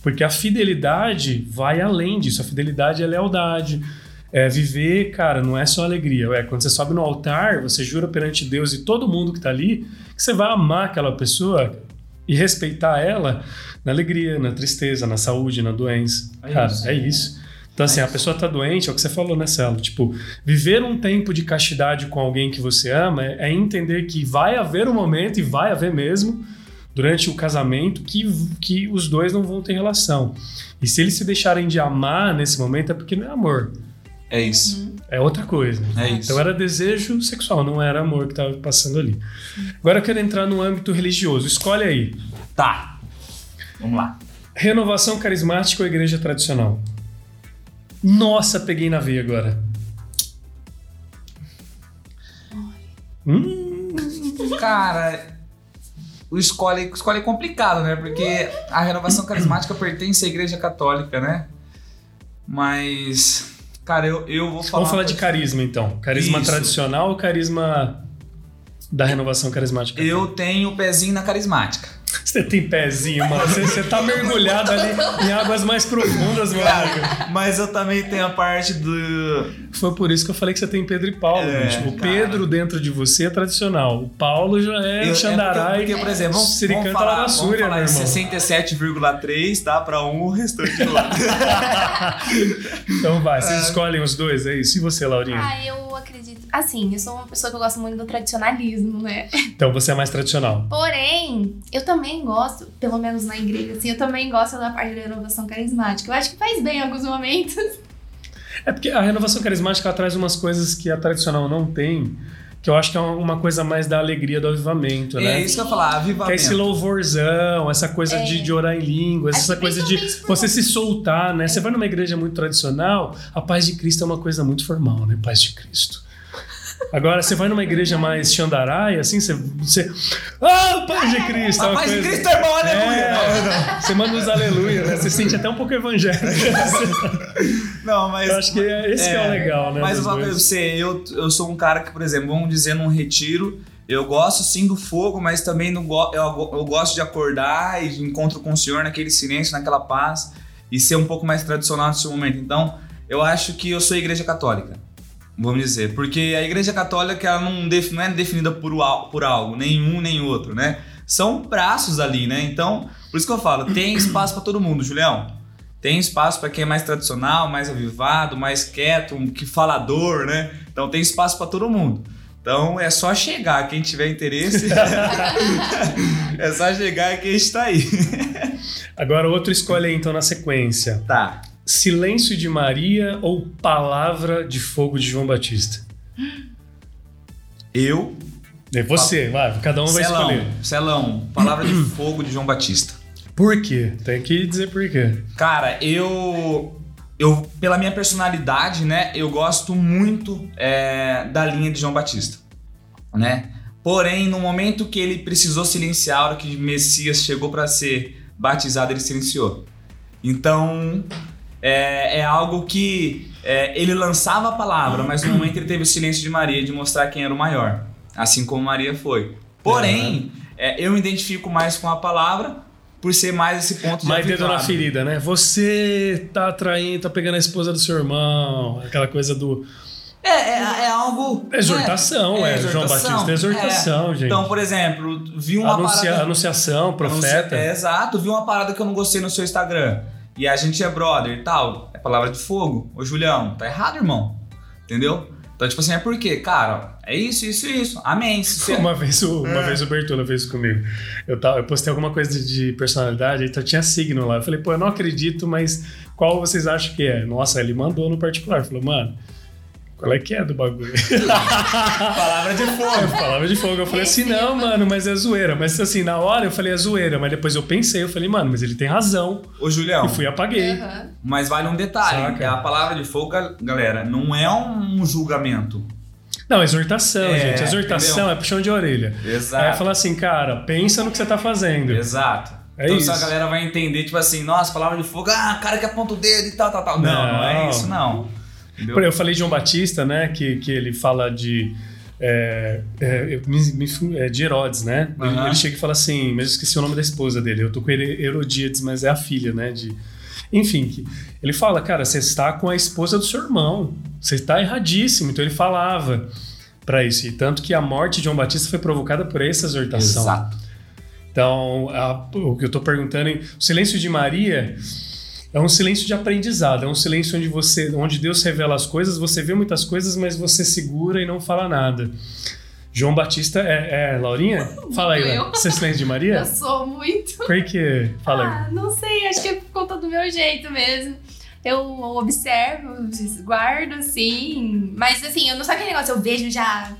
[SPEAKER 2] Porque a fidelidade vai além disso. A fidelidade é lealdade. É viver, cara, não é só alegria. É quando você sobe no altar, você jura perante Deus e todo mundo que tá ali que você vai amar aquela pessoa e respeitar ela na alegria, na tristeza, na saúde, na doença.
[SPEAKER 4] É
[SPEAKER 2] cara,
[SPEAKER 4] isso.
[SPEAKER 2] é isso. Então, assim, a pessoa tá doente, é o que você falou, né, Celo? Tipo, viver um tempo de castidade com alguém que você ama é, é entender que vai haver um momento, e vai haver mesmo, durante o casamento, que, que os dois não vão ter relação. E se eles se deixarem de amar nesse momento, é porque não é amor,
[SPEAKER 4] É isso.
[SPEAKER 2] é outra coisa.
[SPEAKER 4] É isso.
[SPEAKER 2] Então era desejo sexual, não era amor que estava passando ali. Agora eu quero entrar no âmbito religioso. Escolhe aí.
[SPEAKER 4] Tá. Vamos lá.
[SPEAKER 2] Renovação carismática ou igreja tradicional? Nossa, peguei na veia agora. Hum,
[SPEAKER 4] Cara, o escolhe, escolhe é complicado, né? Porque a renovação carismática pertence à igreja católica, né? Mas, cara, eu, eu vou falar.
[SPEAKER 2] vamos falar de carisma então. Carisma
[SPEAKER 4] Isso.
[SPEAKER 2] tradicional ou carisma da renovação carismática?
[SPEAKER 4] Eu tenho o pezinho na carismática.
[SPEAKER 2] Você tem pezinho, mano. Você, você tá mergulhado ali em águas mais profundas, amigo.
[SPEAKER 4] Mas eu também tenho a parte do.
[SPEAKER 2] Foi por isso que eu falei que você tem Pedro e Paulo,
[SPEAKER 4] É,
[SPEAKER 2] bicho. O
[SPEAKER 4] cara.
[SPEAKER 2] Pedro dentro de você é tradicional. O Paulo já é
[SPEAKER 4] Eu-
[SPEAKER 2] Xandarai.
[SPEAKER 4] porque, porque, por exemplo, vamos, vamos falar,
[SPEAKER 2] Lavassúria,
[SPEAKER 4] vamos falar
[SPEAKER 2] irmão.
[SPEAKER 4] 67,3, tá? Pra um, o restante do outro.
[SPEAKER 2] Então vai, vocês
[SPEAKER 4] É.
[SPEAKER 2] escolhem os dois, é isso. E você, Laurinha?
[SPEAKER 3] Ah, eu acredito. Assim, eu sou uma pessoa que eu gosto muito do tradicionalismo, né?
[SPEAKER 2] Então você é mais tradicional.
[SPEAKER 3] Porém, eu também gosto, pelo menos na igreja, assim, eu também gosto da parte da renovação carismática. Eu acho que faz bem em alguns momentos.
[SPEAKER 2] É porque a renovação carismática ela traz umas coisas que a tradicional não tem, que eu acho que é uma coisa mais da alegria do avivamento,
[SPEAKER 4] É
[SPEAKER 2] né?
[SPEAKER 4] isso que eu ia falar,
[SPEAKER 2] Que é
[SPEAKER 4] avivamento.
[SPEAKER 2] esse louvorzão, essa coisa de, de orar em línguas,
[SPEAKER 3] Acho
[SPEAKER 2] essa coisa de você se soltar, né? Você vai numa igreja muito tradicional, a paz de Cristo é uma coisa muito formal, né? Paz de Cristo. Agora, você vai numa igreja mais xandarai, assim, você. você ah, paz de Cristo! é
[SPEAKER 4] A de Cristo, irmão, aleluia!
[SPEAKER 2] É, você manda os aleluia, né? Você sente até um pouco evangélico.
[SPEAKER 4] Não, mas.
[SPEAKER 2] Eu acho que é- esse que é o legal, né?
[SPEAKER 4] Mas eu pra
[SPEAKER 2] dois.
[SPEAKER 4] você, eu, eu sou um cara que, por exemplo, vamos dizer num retiro, eu gosto sim do fogo, mas também não go eu, eu gosto de acordar e de encontro com o Senhor naquele silêncio, naquela paz e ser um pouco mais tradicional nesse momento. Então, eu acho que eu sou igreja católica. Vamos dizer, porque a igreja católica ela não, não é definida por, por algo, nenhum nem outro, né? São braços ali, né? Então, por isso que eu falo, tem espaço pra todo mundo, Julião. Tem espaço para quem é mais tradicional, mais avivado, mais quieto, um que falador, né? Então tem espaço para todo mundo. Então é só chegar, quem tiver interesse. é só chegar que a gente tá aí.
[SPEAKER 2] Agora, outro escolhe aí, então, na sequência.
[SPEAKER 4] Tá.
[SPEAKER 2] Silêncio de Maria ou Palavra de Fogo de João Batista?
[SPEAKER 4] Eu,
[SPEAKER 2] É você, vai, cada um vai
[SPEAKER 4] Celão,
[SPEAKER 2] escolher.
[SPEAKER 4] Celão, palavra de fogo de João Batista.
[SPEAKER 2] Por quê? Tem que dizer por quê.
[SPEAKER 4] Cara, eu. Eu, pela minha personalidade, né, eu gosto muito é, da linha de João Batista, né? Porém, no momento que ele precisou silenciar, a hora que Messias chegou para ser batizado, ele silenciou. Então, é, é algo que é, ele lançava a palavra, mas no momento ele teve o silêncio de Maria de mostrar quem era o maior, assim como Maria foi. Porém, é, eu me identifico mais com a palavra por ser mais esse ponto de
[SPEAKER 2] Mais dedo na ferida, né? Você tá atraindo, tá pegando a esposa do seu irmão, aquela coisa do.
[SPEAKER 4] É, é, é algo.
[SPEAKER 2] Exortação, é. João Batista é exortação, gente.
[SPEAKER 4] Então, por exemplo, vi uma
[SPEAKER 2] Anuncia-
[SPEAKER 4] parada.
[SPEAKER 2] Anunciação, profeta.
[SPEAKER 4] É, exato, vi uma parada que eu não gostei no seu Instagram. E a gente é brother e tal. É palavra de fogo. Ô, Julião, tá errado, irmão. Entendeu? Então, tipo assim, é por quê? Cara, é isso, isso e isso. Amém. Você-
[SPEAKER 2] Uma vez, o, uma
[SPEAKER 4] É.
[SPEAKER 2] vez o Bertolo fez isso comigo. Eu, tava, eu postei alguma coisa de, de personalidade, então tinha signo lá. Eu falei, pô, eu não acredito, mas qual vocês acham que é? Nossa, ele mandou no particular. Falou, mano, qual é que é do bagulho?
[SPEAKER 4] Palavra de fogo.
[SPEAKER 2] falava de fogo. Eu falei assim, não, mano, mas é zoeira. Mas assim, na hora eu falei, é zoeira. Mas depois eu pensei, eu falei, mano, mas ele tem razão.
[SPEAKER 4] Ô, Julião,
[SPEAKER 2] E fui e apaguei.
[SPEAKER 3] Aham.
[SPEAKER 4] mas vale um detalhe.
[SPEAKER 2] Saca.
[SPEAKER 4] É a palavra de fogo, galera, não é um julgamento.
[SPEAKER 2] Não, exortação,
[SPEAKER 4] É,
[SPEAKER 2] gente. Exortação
[SPEAKER 4] entendeu?
[SPEAKER 2] é puxão de orelha.
[SPEAKER 4] Exato.
[SPEAKER 2] Aí falar assim, cara, pensa no que você tá fazendo.
[SPEAKER 4] Exato.
[SPEAKER 2] É
[SPEAKER 4] então
[SPEAKER 2] isso.
[SPEAKER 4] a galera vai entender, tipo assim, nossa, palavra de fogo, ah, cara que aponta o dedo e tal, tal, tal. Não, não,
[SPEAKER 2] Não.
[SPEAKER 4] é isso, não. Entendeu?
[SPEAKER 2] Eu falei de João Batista, né? Que, que ele fala de é, é, é, de Herodes, né? Uhum. Ele, ele, chega e fala assim, mas eu esqueci o nome da esposa dele. Eu tô com Herodíades, mas é a filha, né? De, enfim, ele fala, cara, você está com a esposa do seu irmão. Você está erradíssimo. Então ele falava para isso. E tanto que a morte de João Batista foi provocada por essa exortação.
[SPEAKER 4] Exato.
[SPEAKER 2] Então, a, o que eu estou perguntando, o silêncio de Maria é um silêncio de aprendizado, é um silêncio onde você, onde Deus revela as coisas, você vê muitas coisas, mas você segura e não fala nada. João Batista é, é Laurinha? Fala aí, eu. você se lembra de Maria?
[SPEAKER 3] Eu sou muito.
[SPEAKER 2] Por quê? Fala
[SPEAKER 3] ah,
[SPEAKER 2] aí.
[SPEAKER 3] não sei, acho que é por conta do meu jeito mesmo. Eu observo, guardo, assim. Mas assim, eu não sou aquele negócio, eu vejo já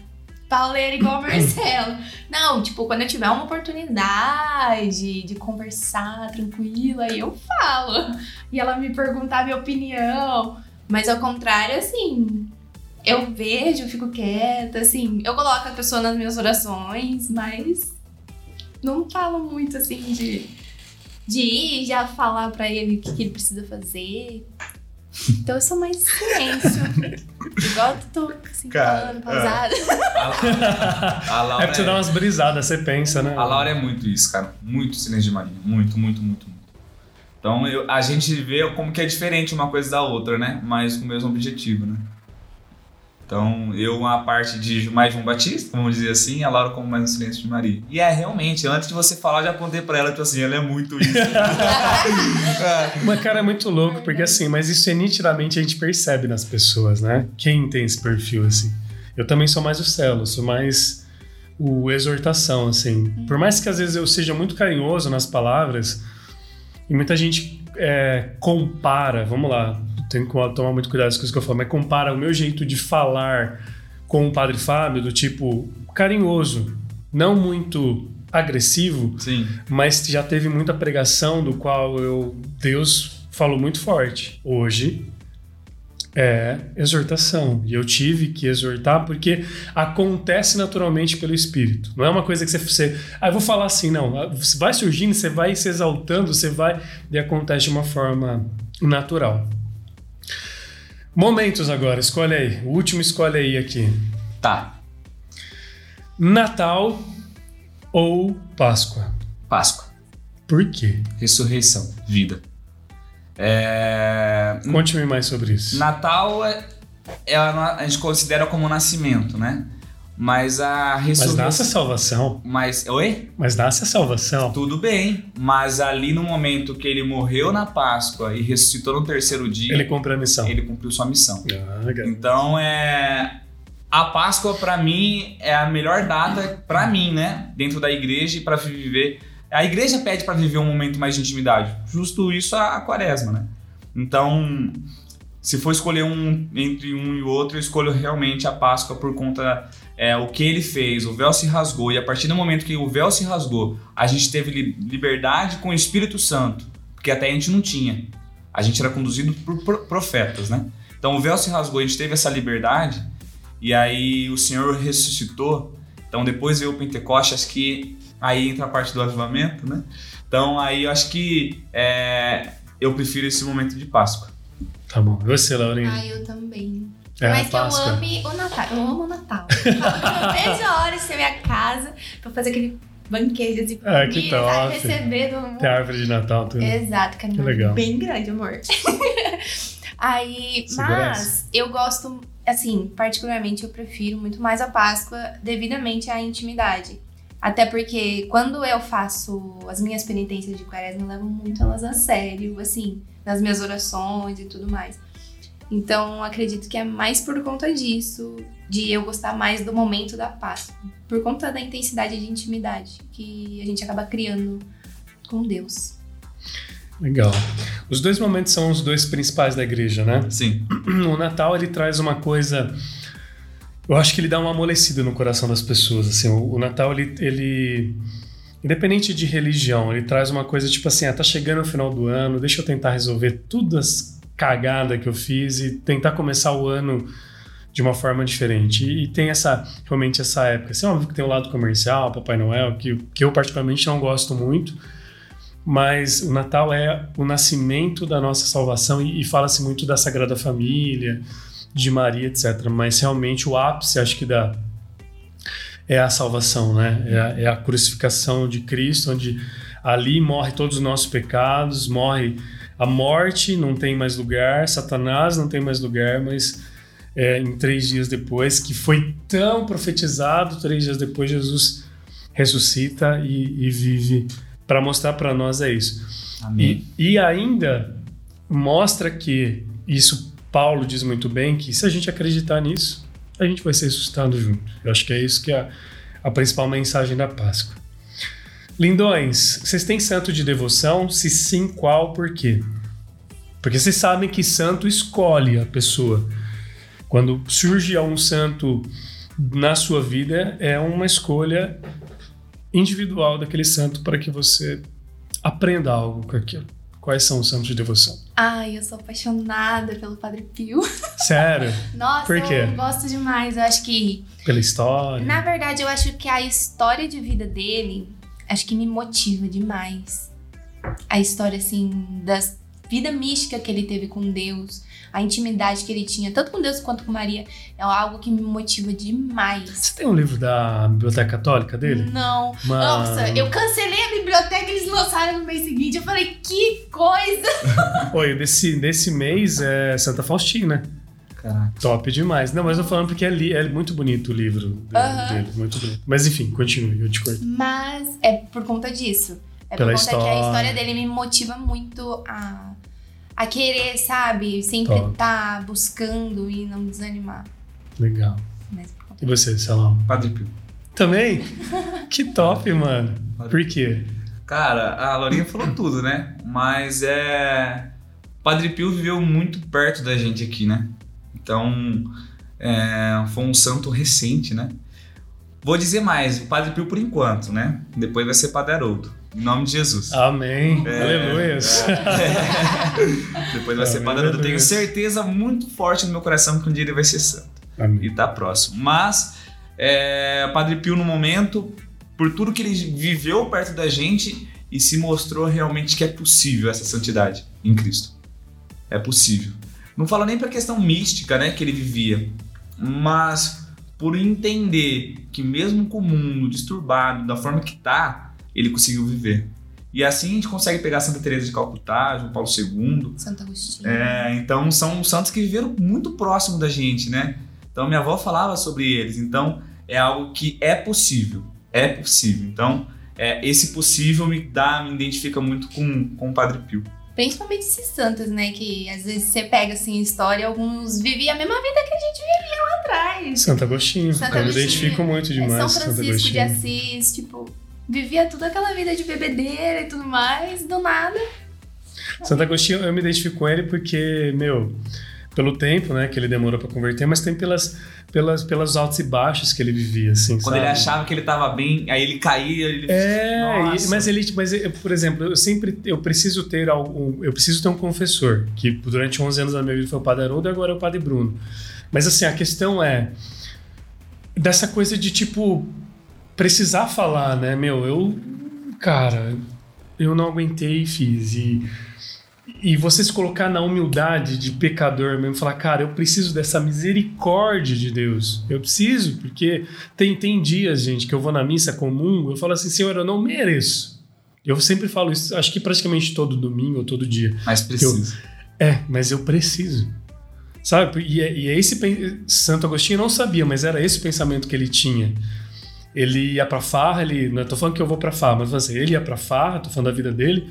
[SPEAKER 3] pauleira igual o Marcelo. Não, tipo, quando eu tiver uma oportunidade de conversar tranquila, aí eu falo. E ela me perguntar a minha opinião. Mas ao contrário, assim, eu vejo, fico quieta, assim, eu coloco a pessoa nas minhas orações, mas não falo muito assim de, de ir já falar para ele o que, que ele precisa fazer. Então eu sou mais silêncio. Igual tu tô assim, Cara, falando, pausada.
[SPEAKER 2] É. A, a Laura é pra você é... dar umas brisadas, você pensa, né?
[SPEAKER 4] A Laura é muito isso, cara. Muito silêncio de Maria. Muito, muito, muito, muito. Então eu, a gente vê como que é diferente uma coisa da outra, né? Mas com o mesmo objetivo, né? Então, eu a parte de mais João Batista, vamos dizer assim, a Laura como mais no silêncio de Maria. E é realmente, antes de você falar, já apontei pra ela, tipo assim, ela é muito isso.
[SPEAKER 2] Mas, cara, é muito louco, porque assim, mas isso é nitidamente a gente percebe nas pessoas, né? Quem tem esse perfil, assim. Eu também sou mais o celo, sou mais o exortação, assim. Por mais que às vezes eu seja muito carinhoso nas palavras, e muita gente é, compara, vamos lá, tenho que tomar muito cuidado com as coisas que eu falo, mas compara o meu jeito de falar com o Padre Fábio, do tipo carinhoso, não muito agressivo,
[SPEAKER 4] Sim.
[SPEAKER 2] mas já teve muita pregação do qual eu Deus falou muito forte. Hoje é exortação. E eu tive que exortar porque acontece naturalmente pelo Espírito. Não é uma coisa que você. você ah, eu vou falar assim, não. Você vai surgindo, você vai se exaltando, você vai. E acontece de uma forma natural. Momentos agora, escolhe aí. O último escolhe aí aqui.
[SPEAKER 4] Tá.
[SPEAKER 2] Natal ou Páscoa?
[SPEAKER 4] Páscoa.
[SPEAKER 2] Por quê?
[SPEAKER 4] Ressurreição, vida. É...
[SPEAKER 2] Conte-me mais sobre isso.
[SPEAKER 4] Natal é, é, a gente considera como nascimento, né? Mas a
[SPEAKER 2] ressurreição. Mas nasce a salvação.
[SPEAKER 4] Mas. Oi?
[SPEAKER 2] Mas nasce a salvação.
[SPEAKER 4] Tudo bem. Mas ali no momento que ele morreu na Páscoa e ressuscitou no terceiro dia.
[SPEAKER 2] Ele cumpriu a missão.
[SPEAKER 4] Ele cumpriu sua missão.
[SPEAKER 2] Ah.
[SPEAKER 4] Então é. A Páscoa, para mim, é a melhor data, para mim, né? Dentro da igreja e para viver. A igreja pede para viver um momento mais de intimidade. Justo isso a, a quaresma, né? Então, se for escolher um entre um e outro, eu escolho realmente a Páscoa por conta é, o que ele fez, o véu se rasgou, e a partir do momento que o véu se rasgou, a gente teve liberdade com o Espírito Santo, porque até a gente não tinha. A gente era conduzido por profetas, né? Então o véu se rasgou, a gente teve essa liberdade, e aí o Senhor ressuscitou. Então depois veio o Pentecostes, acho que aí entra a parte do avivamento, né? Então aí eu acho que é, eu prefiro esse momento de Páscoa.
[SPEAKER 2] Tá bom. E você, Laurinha?
[SPEAKER 3] Ah, eu também. É Mas que eu ame o Natal. Eu amo o Natal. eu vejo a hora de ser minha casa pra fazer aquele banquete assim
[SPEAKER 2] é, que top.
[SPEAKER 3] receber mundo.
[SPEAKER 2] Tem árvore de Natal, tudo.
[SPEAKER 3] Exato, que, é
[SPEAKER 2] legal.
[SPEAKER 3] bem grande, amor. Aí, mas eu gosto, assim, particularmente eu prefiro muito mais a Páscoa devidamente à intimidade. Até porque quando eu faço as minhas penitências de quaresma, eu levo muito elas a sério, assim, nas minhas orações e tudo mais. Então, acredito que é mais por conta disso, de eu gostar mais do momento da Páscoa, por conta da intensidade de intimidade que a gente acaba criando com Deus.
[SPEAKER 2] Legal. Os dois momentos são os dois principais da igreja, né?
[SPEAKER 4] Sim.
[SPEAKER 2] O Natal ele traz uma coisa, eu acho que ele dá uma amolecida no coração das pessoas. Assim, o, Natal ele, ele independente de religião, ele traz uma coisa tipo assim, ah, tá chegando o final do ano, deixa eu tentar resolver todas cagada que eu fiz e tentar começar o ano de uma forma diferente. E, e tem essa, realmente essa época. Assim, óbvio que tem o lado comercial, Papai Noel, que, que eu particularmente não gosto muito, mas o Natal é o nascimento da nossa salvação e, e fala-se muito da Sagrada Família, de Maria, etc. Mas realmente o ápice, acho que da, é a salvação, né? É a, é a crucificação de Cristo, onde ali morre todos os nossos pecados, morre a morte, não tem mais lugar, Satanás não tem mais lugar, mas é, em três dias depois, que foi tão profetizado, três dias depois Jesus ressuscita e, e vive para mostrar para nós é isso.
[SPEAKER 4] Amém.
[SPEAKER 2] E, e ainda mostra que isso Paulo diz muito bem que se a gente acreditar nisso, a gente vai ser ressuscitado junto. Eu acho que é isso que é a, a principal mensagem da Páscoa. Lindões, vocês têm santo de devoção? Se sim, qual? Por quê? Porque vocês sabem que santo escolhe a pessoa. Quando surge um santo na sua vida, é uma escolha individual daquele santo para que você aprenda algo com aquilo. Quais são os santos de devoção?
[SPEAKER 3] Ai, eu sou apaixonada pelo Padre Pio.
[SPEAKER 2] Sério?
[SPEAKER 3] Nossa,
[SPEAKER 2] Por quê?
[SPEAKER 3] eu gosto demais. Eu acho que,
[SPEAKER 2] Pela história?
[SPEAKER 3] na verdade, eu acho que a história de vida dele, acho que me motiva demais. A história, assim, da vida mística que ele teve com Deus, a intimidade que ele tinha, tanto com Deus quanto com Maria, é algo que me motiva demais.
[SPEAKER 2] Você tem um livro da Biblioteca Católica dele?
[SPEAKER 3] Não.
[SPEAKER 2] Mano.
[SPEAKER 3] Nossa, eu cancelei a biblioteca e eles lançaram no mês seguinte. Eu falei, que coisa!
[SPEAKER 2] Oi, desse, desse mês é Santa Faustina.
[SPEAKER 4] Caraca.
[SPEAKER 2] Top demais. Não, mas eu tô falando porque é, li- é muito bonito o livro dele, dele, muito bonito. Mas enfim, continue, eu te corto.
[SPEAKER 3] Mas é por conta disso. É
[SPEAKER 2] Pela
[SPEAKER 3] por conta que a
[SPEAKER 2] história.
[SPEAKER 3] história dele me motiva muito a, a querer, sabe? Sempre estar buscando e não desanimar.
[SPEAKER 2] Legal.
[SPEAKER 3] Mas conta
[SPEAKER 2] E você, Salão?
[SPEAKER 4] Padre Pio.
[SPEAKER 2] Também? que top, mano. Por quê?
[SPEAKER 4] Cara, a Laurinha falou tudo, né? Mas é. Padre Pio viveu muito perto da gente aqui, né? Então, é, foi um santo recente, né? Vou dizer mais, o Padre Pio por enquanto, né? Depois vai ser Padre Haroldo. Em nome de Jesus.
[SPEAKER 2] Amém.
[SPEAKER 4] É,
[SPEAKER 2] Aleluias.
[SPEAKER 4] Depois vai ser
[SPEAKER 2] Amém,
[SPEAKER 4] Padre Haroldo. Eu tenho
[SPEAKER 2] aleluia.
[SPEAKER 4] certeza muito forte no meu coração que um dia ele vai ser santo.
[SPEAKER 2] Amém.
[SPEAKER 4] e tá próximo. Mas é, Padre Pio no momento, por tudo que ele viveu perto da gente e se mostrou realmente que é possível essa santidade em Cristo. É possível. Não falo nem pra questão mística, né, que ele vivia, mas por entender que mesmo com o mundo disturbado da forma que tá, ele conseguiu viver. E assim a gente consegue pegar Santa Teresa de Calcutá, João Paulo II,
[SPEAKER 3] Santo Agostinho.
[SPEAKER 4] é, então são santos que viveram muito próximo da gente, né? Então minha avó falava sobre eles. Então é algo que é possível, é possível. Então é, esse possível me dá, me identifica muito com, com o Padre Pio.
[SPEAKER 3] Principalmente esses santos, né? Que às vezes você pega assim história, alguns viviam a mesma vida que a gente vivia lá atrás.
[SPEAKER 2] Santo Agostinho.
[SPEAKER 3] Santo
[SPEAKER 2] eu me identifico muito
[SPEAKER 3] É
[SPEAKER 2] demais
[SPEAKER 3] São
[SPEAKER 2] com Santo
[SPEAKER 3] Francisco de. Assis, tipo, vivia toda aquela vida de bebedeira e tudo mais, do nada.
[SPEAKER 2] Santo Agostinho, eu me identifico com ele porque, meu, pelo tempo, né, que ele demorou pra converter, mas tem pelas, pelas, pelas altos e baixos que ele vivia, assim,
[SPEAKER 4] Quando
[SPEAKER 2] sabe?
[SPEAKER 4] ele achava que ele tava bem, aí ele caía, ele.
[SPEAKER 2] É, e- mas ele, mas eu, por exemplo, eu sempre eu preciso ter algum, eu preciso ter um confessor, que durante 11 anos da minha vida foi o Padre Haroldo e agora é o Padre Bruno. Mas assim, a questão é dessa coisa de tipo precisar falar, né, meu, eu cara, eu não aguentei e fiz e e você se colocar na humildade de pecador mesmo, falar, cara, eu preciso dessa misericórdia de Deus. Eu preciso, porque tem, tem dias, gente, que eu vou na missa comum, eu falo assim, Senhor, eu não mereço. Eu sempre falo isso, acho que praticamente todo domingo ou todo dia.
[SPEAKER 4] Mas precisa.
[SPEAKER 2] É, mas eu preciso. Sabe? E é, e é esse. Santo Agostinho não sabia, mas era esse o pensamento que ele tinha. Ele ia pra farra, ele. Não tô falando que eu vou pra farra, mas assim, ele ia pra farra, tô falando da vida dele.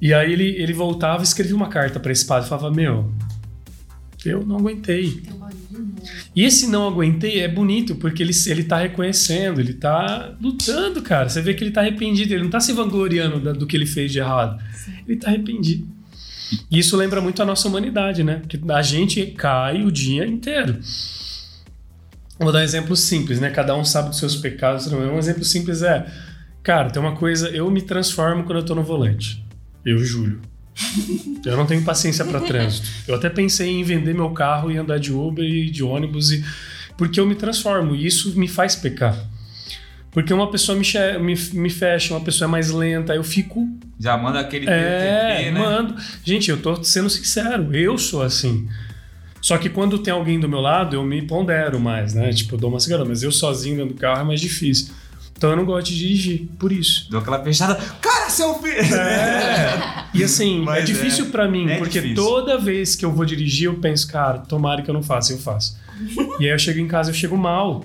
[SPEAKER 2] E aí ele, ele voltava e escrevia uma carta pra esse padre. Falava: Meu, eu não aguentei. E esse não aguentei é bonito, porque ele, ele tá reconhecendo, ele tá lutando, cara. Você vê que ele tá arrependido, ele não tá se vangloriando da- do que ele fez de errado. Ele tá arrependido. E isso lembra muito a nossa humanidade, né? Porque a gente cai o dia inteiro. Vou dar um exemplo simples, né? Cada um sabe dos seus pecados. Um exemplo simples é, cara, tem uma coisa, eu me transformo quando eu tô no volante. Eu, Júlio. Eu não tenho paciência para trânsito. Eu até pensei em vender meu carro e andar de Uber e de ônibus, e... porque eu me transformo e isso me faz pecar. Porque uma pessoa me, me, me fecha, uma pessoa é mais lenta, eu fico.
[SPEAKER 4] Já manda aquele
[SPEAKER 2] É,
[SPEAKER 4] TTP, né?
[SPEAKER 2] mando. Gente, eu tô sendo sincero, eu sou assim. Só que quando tem alguém do meu lado, eu me pondero mais, né? Tipo, eu dou uma segurada, mas eu sozinho dentro do carro é mais difícil. Então eu não gosto de dirigir, por isso.
[SPEAKER 4] Deu aquela fechada. Cara, seu filho!
[SPEAKER 2] É. E assim,
[SPEAKER 4] Mas
[SPEAKER 2] é difícil
[SPEAKER 4] é-
[SPEAKER 2] pra mim,
[SPEAKER 4] é
[SPEAKER 2] porque
[SPEAKER 4] difícil.
[SPEAKER 2] toda vez que eu vou dirigir, eu penso, cara, tomara que eu não faça, eu faço. e aí eu chego em casa, eu chego mal.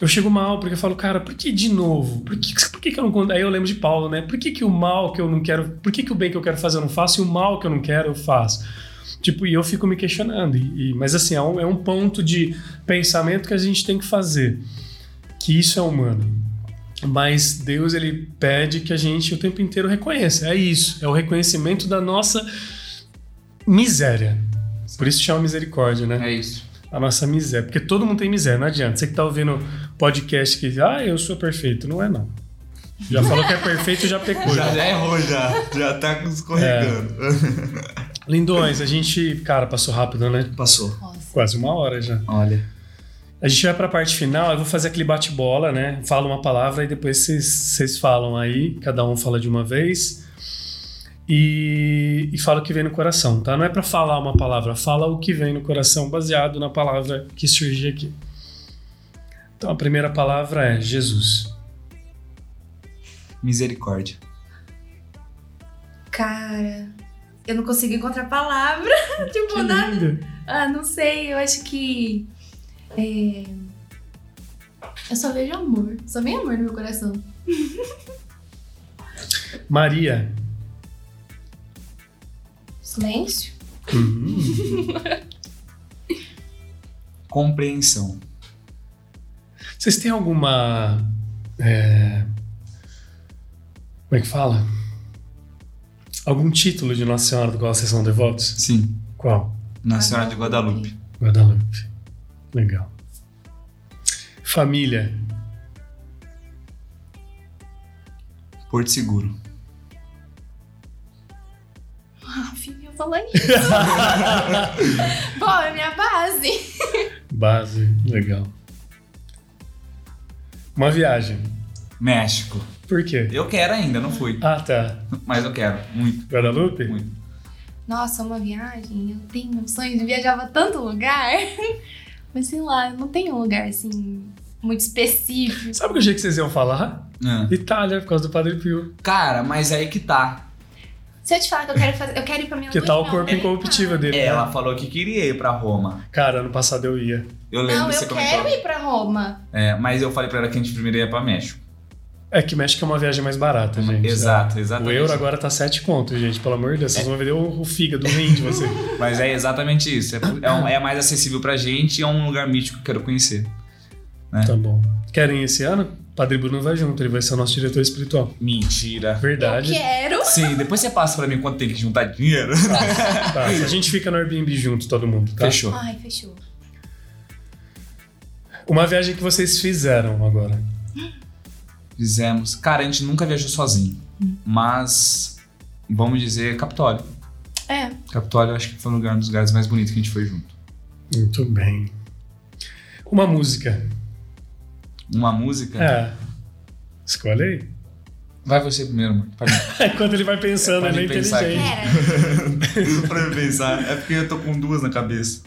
[SPEAKER 2] Eu chego mal, porque eu falo, cara, por que de novo? Por que, por que, que eu não. Aí eu lembro de Paulo, né? Por que, que o mal que eu não quero. Por que, que o bem que eu quero fazer eu não faço e o mal que eu não quero eu faço? Tipo, e eu fico me questionando. E, e- mas assim, é um, é um ponto de pensamento que a gente tem que fazer. Que isso é humano. Mas Deus, ele pede que a gente o tempo inteiro reconheça. É isso. É o reconhecimento da nossa miséria. Por isso chama misericórdia, né?
[SPEAKER 4] É isso.
[SPEAKER 2] A nossa miséria. Porque todo mundo tem miséria, não adianta. Você que tá ouvindo podcast que, ah, eu sou perfeito. Não é, não. Já falou que é perfeito, já pecou.
[SPEAKER 4] Já,
[SPEAKER 2] já.
[SPEAKER 4] errou, já. Já tá escorregando.
[SPEAKER 2] Lindões, a gente, cara, passou rápido, né?
[SPEAKER 4] Passou.
[SPEAKER 3] Nossa.
[SPEAKER 2] Quase uma hora já.
[SPEAKER 4] Olha.
[SPEAKER 2] A gente vai pra parte final, eu vou fazer aquele bate-bola, né? Falo uma palavra e depois vocês- falam aí, cada um fala de uma vez. E, e fala o que vem no coração, tá? Não é pra falar uma palavra, fala o que vem no coração, baseado na palavra que surge aqui. Então a primeira palavra é Jesus.
[SPEAKER 4] Misericórdia.
[SPEAKER 3] Cara, eu não consigo encontrar palavra. tipo,
[SPEAKER 2] Que
[SPEAKER 3] nada. Ah, não sei, eu acho que. É, Eu só vejo amor. Só vem amor no meu coração.
[SPEAKER 2] Maria.
[SPEAKER 3] Silêncio?
[SPEAKER 2] Hum.
[SPEAKER 4] Compreensão.
[SPEAKER 2] Vocês têm alguma. é, Como é que fala? Algum título de Nossa Senhora do qual vocês são devotos?
[SPEAKER 4] Sim.
[SPEAKER 2] Qual?
[SPEAKER 4] Nossa Senhora de Guadalupe.
[SPEAKER 2] Guadalupe. Legal. Família.
[SPEAKER 4] Porto Seguro.
[SPEAKER 3] Ah, filho, eu falar isso. Bom, é minha base.
[SPEAKER 2] Base. Legal. Uma viagem.
[SPEAKER 4] México.
[SPEAKER 2] Por quê?
[SPEAKER 4] Eu quero ainda, não fui.
[SPEAKER 2] Ah, tá.
[SPEAKER 4] Mas eu quero. Muito.
[SPEAKER 2] Guadalupe?
[SPEAKER 4] Muito.
[SPEAKER 3] Nossa, uma viagem. Eu tenho um sonho de viajar pra tanto lugar. Mas sei lá, não tenho um lugar assim muito específico.
[SPEAKER 2] Sabe o que eu achei que vocês iam falar?
[SPEAKER 4] Ah.
[SPEAKER 2] Itália, por causa do Padre Pio.
[SPEAKER 4] Cara, mas aí que tá.
[SPEAKER 3] Se eu te falar que eu quero fazer, eu quero ir pra minha
[SPEAKER 2] Que
[SPEAKER 3] lua
[SPEAKER 2] tá o corpo
[SPEAKER 3] mel.
[SPEAKER 2] incorruptível dele. né?
[SPEAKER 4] Ela falou que queria ir pra Roma.
[SPEAKER 2] Cara, ano passado eu ia.
[SPEAKER 4] Eu lembro
[SPEAKER 3] Não, eu
[SPEAKER 4] comentou.
[SPEAKER 3] quero ir pra Roma.
[SPEAKER 4] É, mas eu falei pra ela que a gente primeiro ia pra México.
[SPEAKER 2] É que México é uma viagem mais barata, gente.
[SPEAKER 4] Exato,
[SPEAKER 2] O
[SPEAKER 4] exatamente.
[SPEAKER 2] euro agora tá 7 contos, gente. Pelo amor de Deus, vocês vão vender o, o fígado, o rim de você.
[SPEAKER 4] Mas é exatamente isso. É, é, um- é mais acessível pra gente e é um lugar mítico que eu quero conhecer.
[SPEAKER 2] Tá bom. Querem ir esse ano? Padre Bruno vai junto, ele vai ser o nosso diretor espiritual.
[SPEAKER 4] Mentira.
[SPEAKER 2] Verdade.
[SPEAKER 3] Eu quero.
[SPEAKER 4] Sim, depois você passa pra mim quanto tem que juntar dinheiro.
[SPEAKER 2] Tá, a gente fica no Airbnb junto, todo mundo, tá?
[SPEAKER 4] Fechou.
[SPEAKER 3] Ai, fechou.
[SPEAKER 2] Uma viagem que vocês fizeram agora.
[SPEAKER 4] Fizemos. Cara, a gente nunca viajou sozinho. Mas, vamos dizer, Capitólio.
[SPEAKER 3] É.
[SPEAKER 4] Capitólio eu acho que foi um lugar- um dos lugares mais bonitos que a gente foi junto.
[SPEAKER 2] Muito bem. Uma música.
[SPEAKER 4] Uma música.
[SPEAKER 2] É. Escolhe aí.
[SPEAKER 4] Vai você primeiro, mano. Pra mim,
[SPEAKER 2] Enquanto ele vai pensando,
[SPEAKER 4] Pode
[SPEAKER 2] ele é inteligente.
[SPEAKER 4] Pra mim pensar. É porque eu tô com duas na cabeça.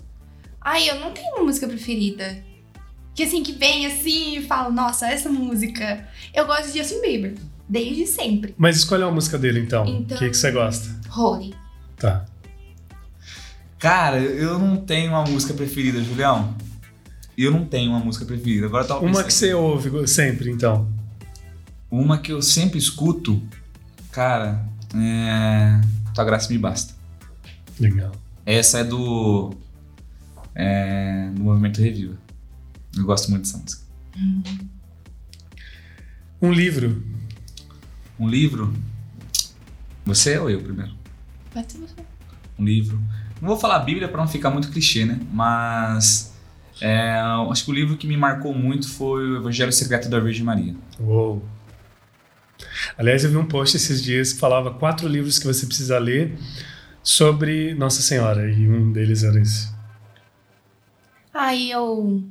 [SPEAKER 3] Ai, eu não tenho uma música preferida. Que assim, que vem assim e falo, nossa, essa música. Eu gosto de Justin Bieber. Desde sempre.
[SPEAKER 2] Mas escolhe uma música dele, então. O
[SPEAKER 3] Então-
[SPEAKER 2] que, que você gosta?
[SPEAKER 3] Holy.
[SPEAKER 2] Tá.
[SPEAKER 4] Cara, eu não tenho uma música preferida, Julião. Eu não tenho uma música preferida. Agora eu tava
[SPEAKER 2] Uma que você ouve sempre, então.
[SPEAKER 4] Uma que eu sempre escuto, cara, é. Tua graça me basta.
[SPEAKER 2] Legal.
[SPEAKER 4] Essa é do. É. Do Movimento Reviva. Eu gosto muito dessa música.
[SPEAKER 2] Um livro.
[SPEAKER 4] Um livro. Você ou eu primeiro?
[SPEAKER 3] Pode ser você.
[SPEAKER 4] Um livro. Não vou falar Bíblia pra não ficar muito clichê, né? Mas. é, eu acho que o livro que me marcou muito foi o Evangelho Secreto da Virgem Maria.
[SPEAKER 2] Uou. Aliás, eu vi um post esses dias que falava quatro livros que você precisa ler sobre Nossa Senhora. E um deles era esse.
[SPEAKER 3] Ai, eu.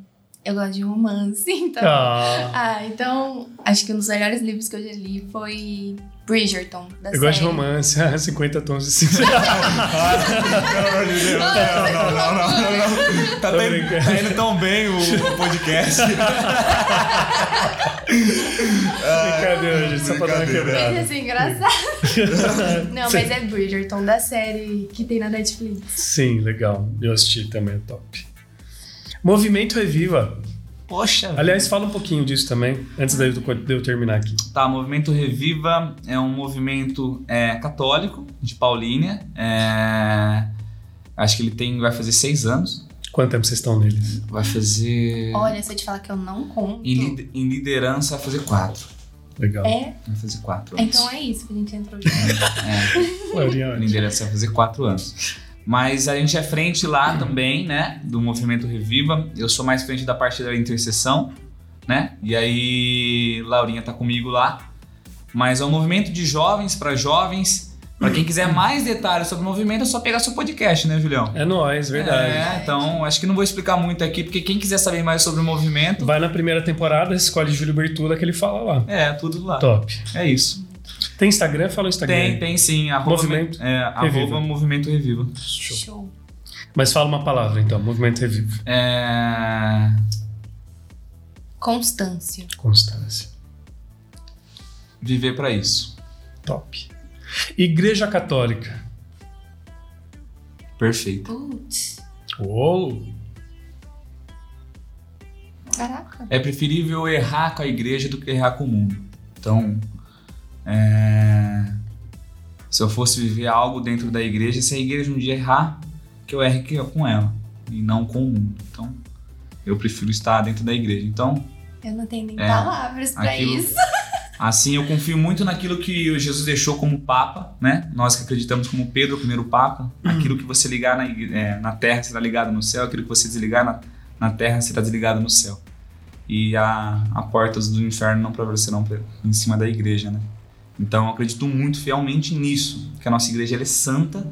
[SPEAKER 3] Eu gosto de romance, então.
[SPEAKER 2] Ah,
[SPEAKER 3] Ah, então. acho que um dos melhores livros que eu já li foi Bridgerton, da
[SPEAKER 2] Eu
[SPEAKER 3] série.
[SPEAKER 2] gosto de romance, 50 tons de cinza.
[SPEAKER 4] Não, não, não, não, não, não. Tá, tá-
[SPEAKER 2] brincando.
[SPEAKER 4] tá indo tão bem o, o podcast.
[SPEAKER 2] Brincadeira, gente, só pra dar uma
[SPEAKER 4] Brincadeira.
[SPEAKER 3] Mas
[SPEAKER 2] quebrada.
[SPEAKER 3] assim, engraçado. Não, mas é Bridgerton, da série que tem na Netflix.
[SPEAKER 2] Sim, legal. Eu assisti também, é top. Movimento Reviva.
[SPEAKER 4] Poxa.
[SPEAKER 2] Aliás, fala um pouquinho disso também, antes de eu, terminar aqui.
[SPEAKER 4] Tá, o Movimento Reviva é um movimento é, católico de Paulínia. É, acho que ele tem, vai fazer seis anos.
[SPEAKER 2] Quanto tempo vocês estão neles?
[SPEAKER 4] Vai fazer.
[SPEAKER 3] Olha, se eu te falar que eu não conto.
[SPEAKER 4] Em, em liderança vai fazer quatro.
[SPEAKER 2] Legal.
[SPEAKER 3] É,
[SPEAKER 4] Vai fazer quatro anos.
[SPEAKER 3] então é isso que a gente entrou junto.
[SPEAKER 4] É,
[SPEAKER 2] Laurinha,
[SPEAKER 4] em liderança vai fazer quatro anos. Mas a gente é frente lá também, né? Do movimento Reviva. Eu sou mais frente da parte da intercessão, né? E aí, Laurinha tá comigo lá. Mas é um movimento de jovens para jovens. Pra quem quiser mais detalhes sobre o movimento, é só pegar seu podcast, né, Julião?
[SPEAKER 2] É nóis, verdade.
[SPEAKER 4] É, então acho que não vou explicar muito aqui, porque quem quiser saber mais sobre o movimento,
[SPEAKER 2] Vai na primeira temporada, escolhe Júlio Bertula que ele fala lá.
[SPEAKER 4] é tudo lá.
[SPEAKER 2] Top.
[SPEAKER 4] É isso.
[SPEAKER 2] Tem Instagram? Fala o Instagram.
[SPEAKER 4] Tem, tem sim. Arroba,
[SPEAKER 2] Movimento
[SPEAKER 4] é,
[SPEAKER 2] Reviva.
[SPEAKER 4] arroba Movimento Reviva.
[SPEAKER 2] Show.
[SPEAKER 3] Show.
[SPEAKER 2] Mas fala uma palavra então, Movimento Reviva.
[SPEAKER 4] É,
[SPEAKER 3] Constância.
[SPEAKER 2] Constância.
[SPEAKER 4] viver pra isso.
[SPEAKER 2] Top. Igreja Católica.
[SPEAKER 4] Perfeito.
[SPEAKER 3] Putz.
[SPEAKER 2] Uou!
[SPEAKER 3] Caraca.
[SPEAKER 4] É preferível errar com a igreja do que errar com o mundo. Então, é, se eu fosse viver algo dentro da igreja, se a igreja um dia errar, que eu erre que- com ela e não com o mundo. Então, eu prefiro estar dentro da igreja. Então,
[SPEAKER 3] Eu não tenho nem
[SPEAKER 4] É,
[SPEAKER 3] palavras pra
[SPEAKER 4] aquilo-
[SPEAKER 3] isso.
[SPEAKER 4] Assim, eu confio muito naquilo que Jesus deixou como Papa, né? Nós que acreditamos como Pedro, o primeiro Papa. Aquilo que você ligar na, é, na terra será ligado no céu, aquilo que você desligar na, na terra será desligado no céu. E a, a portas do inferno não prevalecerão pre- em cima da igreja, né? Então, eu acredito muito fielmente nisso, que a nossa igreja ela é santa,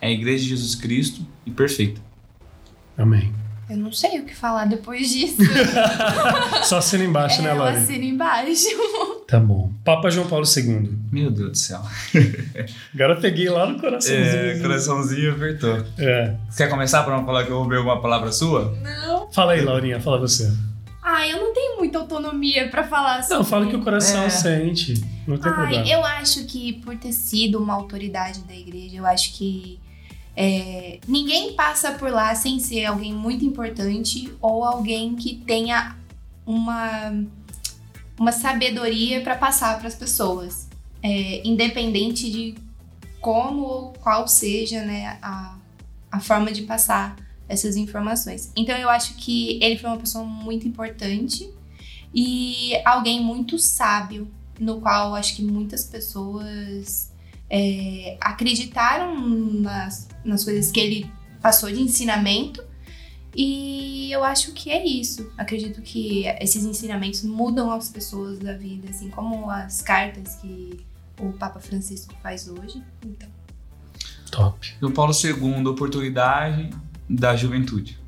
[SPEAKER 4] é a igreja de Jesus Cristo e perfeita.
[SPEAKER 2] Amém.
[SPEAKER 3] Eu não sei o que falar depois disso.
[SPEAKER 2] Só assina embaixo, né,
[SPEAKER 3] é, eu
[SPEAKER 2] Laurinha?
[SPEAKER 3] assino embaixo.
[SPEAKER 2] Tá bom. Papa João Paulo II.
[SPEAKER 4] Meu Deus do céu.
[SPEAKER 2] Agora eu peguei lá no coraçãozinho.
[SPEAKER 4] É, coraçãozinho apertou.
[SPEAKER 2] É.
[SPEAKER 4] Você quer começar para não falar que eu roubei alguma palavra sua?
[SPEAKER 3] Não.
[SPEAKER 2] Fala aí, Laurinha, fala você.
[SPEAKER 3] Ai, eu não tenho muita autonomia pra falar sobre.
[SPEAKER 2] Não, fala que o coração
[SPEAKER 4] É.
[SPEAKER 2] sente. Não tem
[SPEAKER 3] Ai,
[SPEAKER 2] problema.
[SPEAKER 3] eu acho que por ter sido uma autoridade da igreja, eu acho que é, ninguém passa por lá sem ser alguém muito importante ou alguém que tenha uma, uma sabedoria para passar para as pessoas, É, independente de como ou qual seja né, a, a forma de passar essas informações. Então eu acho que ele foi uma pessoa muito importante e alguém muito sábio no qual acho que muitas pessoas é, acreditaram nas, nas coisas que ele passou de ensinamento. E eu acho que é isso. Acredito que esses ensinamentos mudam as pessoas da vida, assim como as cartas que o Papa Francisco faz hoje. Então,
[SPEAKER 2] Top.
[SPEAKER 4] E o Paulo II, oportunidade da juventude.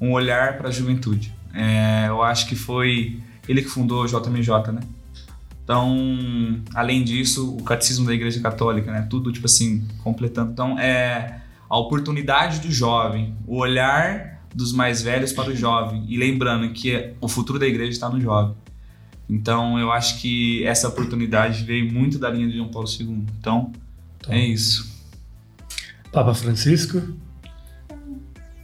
[SPEAKER 4] Um olhar para a juventude. É, eu acho que foi ele que fundou o JMJ, né? Então, além disso, o catecismo da Igreja Católica, né? Tudo, tipo assim, completando. Então, é a oportunidade do jovem, o olhar dos mais velhos para o jovem. E lembrando que o futuro da igreja está no jovem. Então, eu acho que essa oportunidade veio muito da linha de João Paulo II. Então,
[SPEAKER 2] Top.
[SPEAKER 4] é isso.
[SPEAKER 2] Papa Francisco.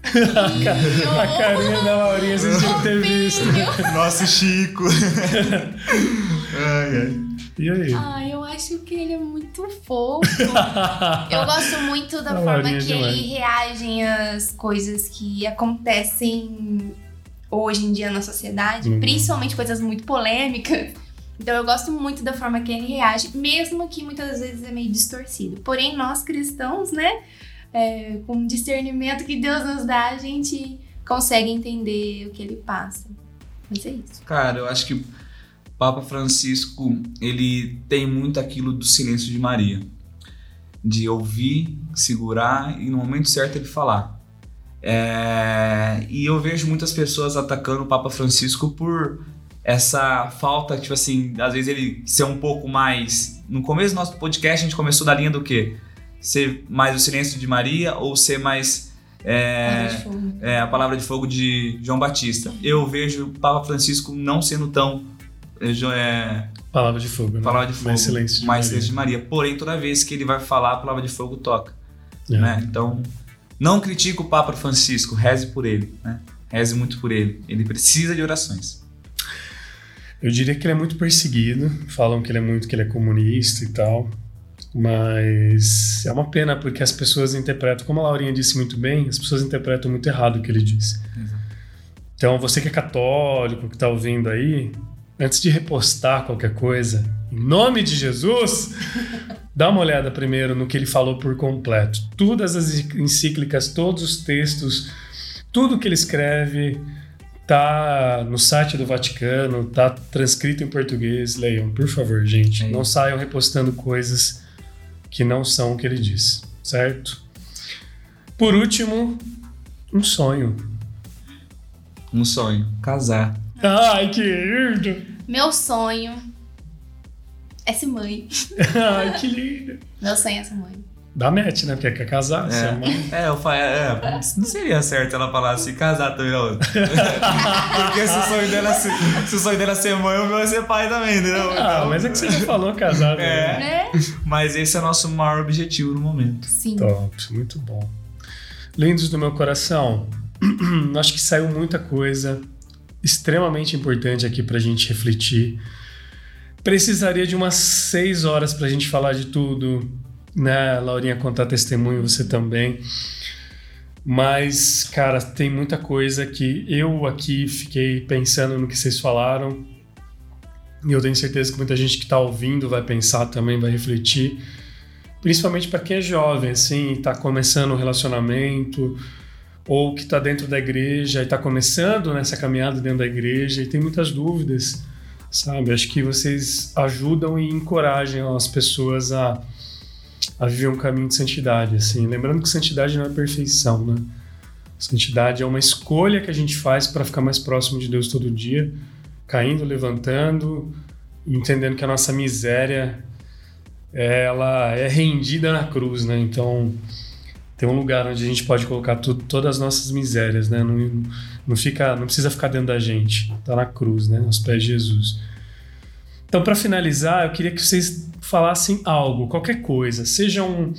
[SPEAKER 2] A carinha da Laurinha vocês tinham que ter visto.
[SPEAKER 4] Nosso Chico. ai, ai.
[SPEAKER 2] E aí?
[SPEAKER 3] Ai, eu acho que ele é muito fofo. Eu gosto muito da
[SPEAKER 2] A
[SPEAKER 3] forma
[SPEAKER 2] Laurinha é
[SPEAKER 3] que
[SPEAKER 2] demais.
[SPEAKER 3] ele reage às coisas que acontecem hoje em dia na sociedade,
[SPEAKER 2] Uhum.
[SPEAKER 3] principalmente coisas muito polêmicas. Então eu gosto muito da forma que ele reage, mesmo que muitas vezes é meio distorcido. Porém, nós cristãos, né, é, com o discernimento que Deus nos dá, a gente consegue entender o que ele passa. Mas é isso.
[SPEAKER 4] Cara, eu acho que Papa Francisco, ele tem muito aquilo do silêncio de Maria. De ouvir, segurar e no momento certo ele falar. É, E eu vejo muitas pessoas atacando o Papa Francisco por essa falta, tipo assim, às vezes ele ser um pouco mais. No começo do nosso podcast, a gente começou da linha do quê? Ser mais o silêncio de Maria ou ser mais. É, é, a palavra de fogo de João Batista. Eu vejo o Papa Francisco não sendo tão. é, é,
[SPEAKER 2] Palavra de fogo, né?
[SPEAKER 4] palavra de fogo,
[SPEAKER 2] Mais silêncio. de
[SPEAKER 4] mais
[SPEAKER 2] Maria.
[SPEAKER 4] silêncio de Maria. Porém, toda vez que ele vai falar, a palavra de fogo toca.
[SPEAKER 2] É.
[SPEAKER 4] né? Então, não critique o Papa Francisco, reze por ele, né? Reze muito por ele. Ele precisa de orações.
[SPEAKER 2] Eu diria que ele é muito perseguido. Falam que ele é muito que ele é comunista e tal. Mas é uma pena porque as pessoas interpretam, como a Laurinha disse muito bem, as pessoas interpretam muito errado o que ele disse. Então, você que é católico, que está ouvindo aí, antes de repostar qualquer coisa, em nome de Jesus, dá uma olhada primeiro no que ele falou por completo. Todas as encíclicas, todos os textos, tudo que ele escreve tá no site do Vaticano, tá transcrito em português. Leiam, por favor, gente.
[SPEAKER 4] É
[SPEAKER 2] Não saiam repostando coisas que não são o que ele diz, certo? Por último, um sonho.
[SPEAKER 4] Um sonho, casar.
[SPEAKER 2] Ai, que lindo!
[SPEAKER 3] Meu sonho é ser mãe.
[SPEAKER 2] Ai, que lindo!
[SPEAKER 3] Meu sonho é ser mãe.
[SPEAKER 2] Dá match, né? Porque quer casar, você é mãe.
[SPEAKER 4] É, eu fa... é, não seria certo ela falar assim, casar também, não. Porque se o sonho dela ser, se o sonho dela ser mãe, o meu é ser pai também, entendeu?
[SPEAKER 2] Ah, mas é que você já falou casar, né?
[SPEAKER 4] É.
[SPEAKER 3] Né?
[SPEAKER 4] Mas esse é o nosso maior objetivo no momento.
[SPEAKER 3] Sim.
[SPEAKER 2] Top, muito bom. Lindos do meu coração, acho que saiu muita coisa extremamente importante aqui pra gente refletir. Precisaria de umas seis horas pra gente falar de tudo, né? Laurinha contar testemunho, você também. Mas, cara, tem muita coisa que eu aqui fiquei pensando no que vocês falaram. E eu tenho certeza que muita gente que tá ouvindo vai pensar também, vai refletir principalmente para quem é jovem, assim, está começando um relacionamento, ou que está dentro da igreja e está começando nessa caminhada dentro da igreja e tem muitas dúvidas, sabe? Acho que vocês ajudam e encorajam as pessoas a, a viver um caminho de santidade, assim. Lembrando que santidade não é perfeição, né? Santidade é uma escolha que a gente faz para ficar mais próximo de Deus todo dia, caindo, levantando, entendendo que a nossa miséria ela é rendida na cruz, né? Então tem um lugar onde a gente pode colocar tudo, todas as nossas misérias, né? Não, não fica, não precisa ficar dentro da gente, tá na cruz, né? Aos pés de Jesus. Então, para finalizar, eu queria que vocês falassem algo, qualquer coisa, seja um,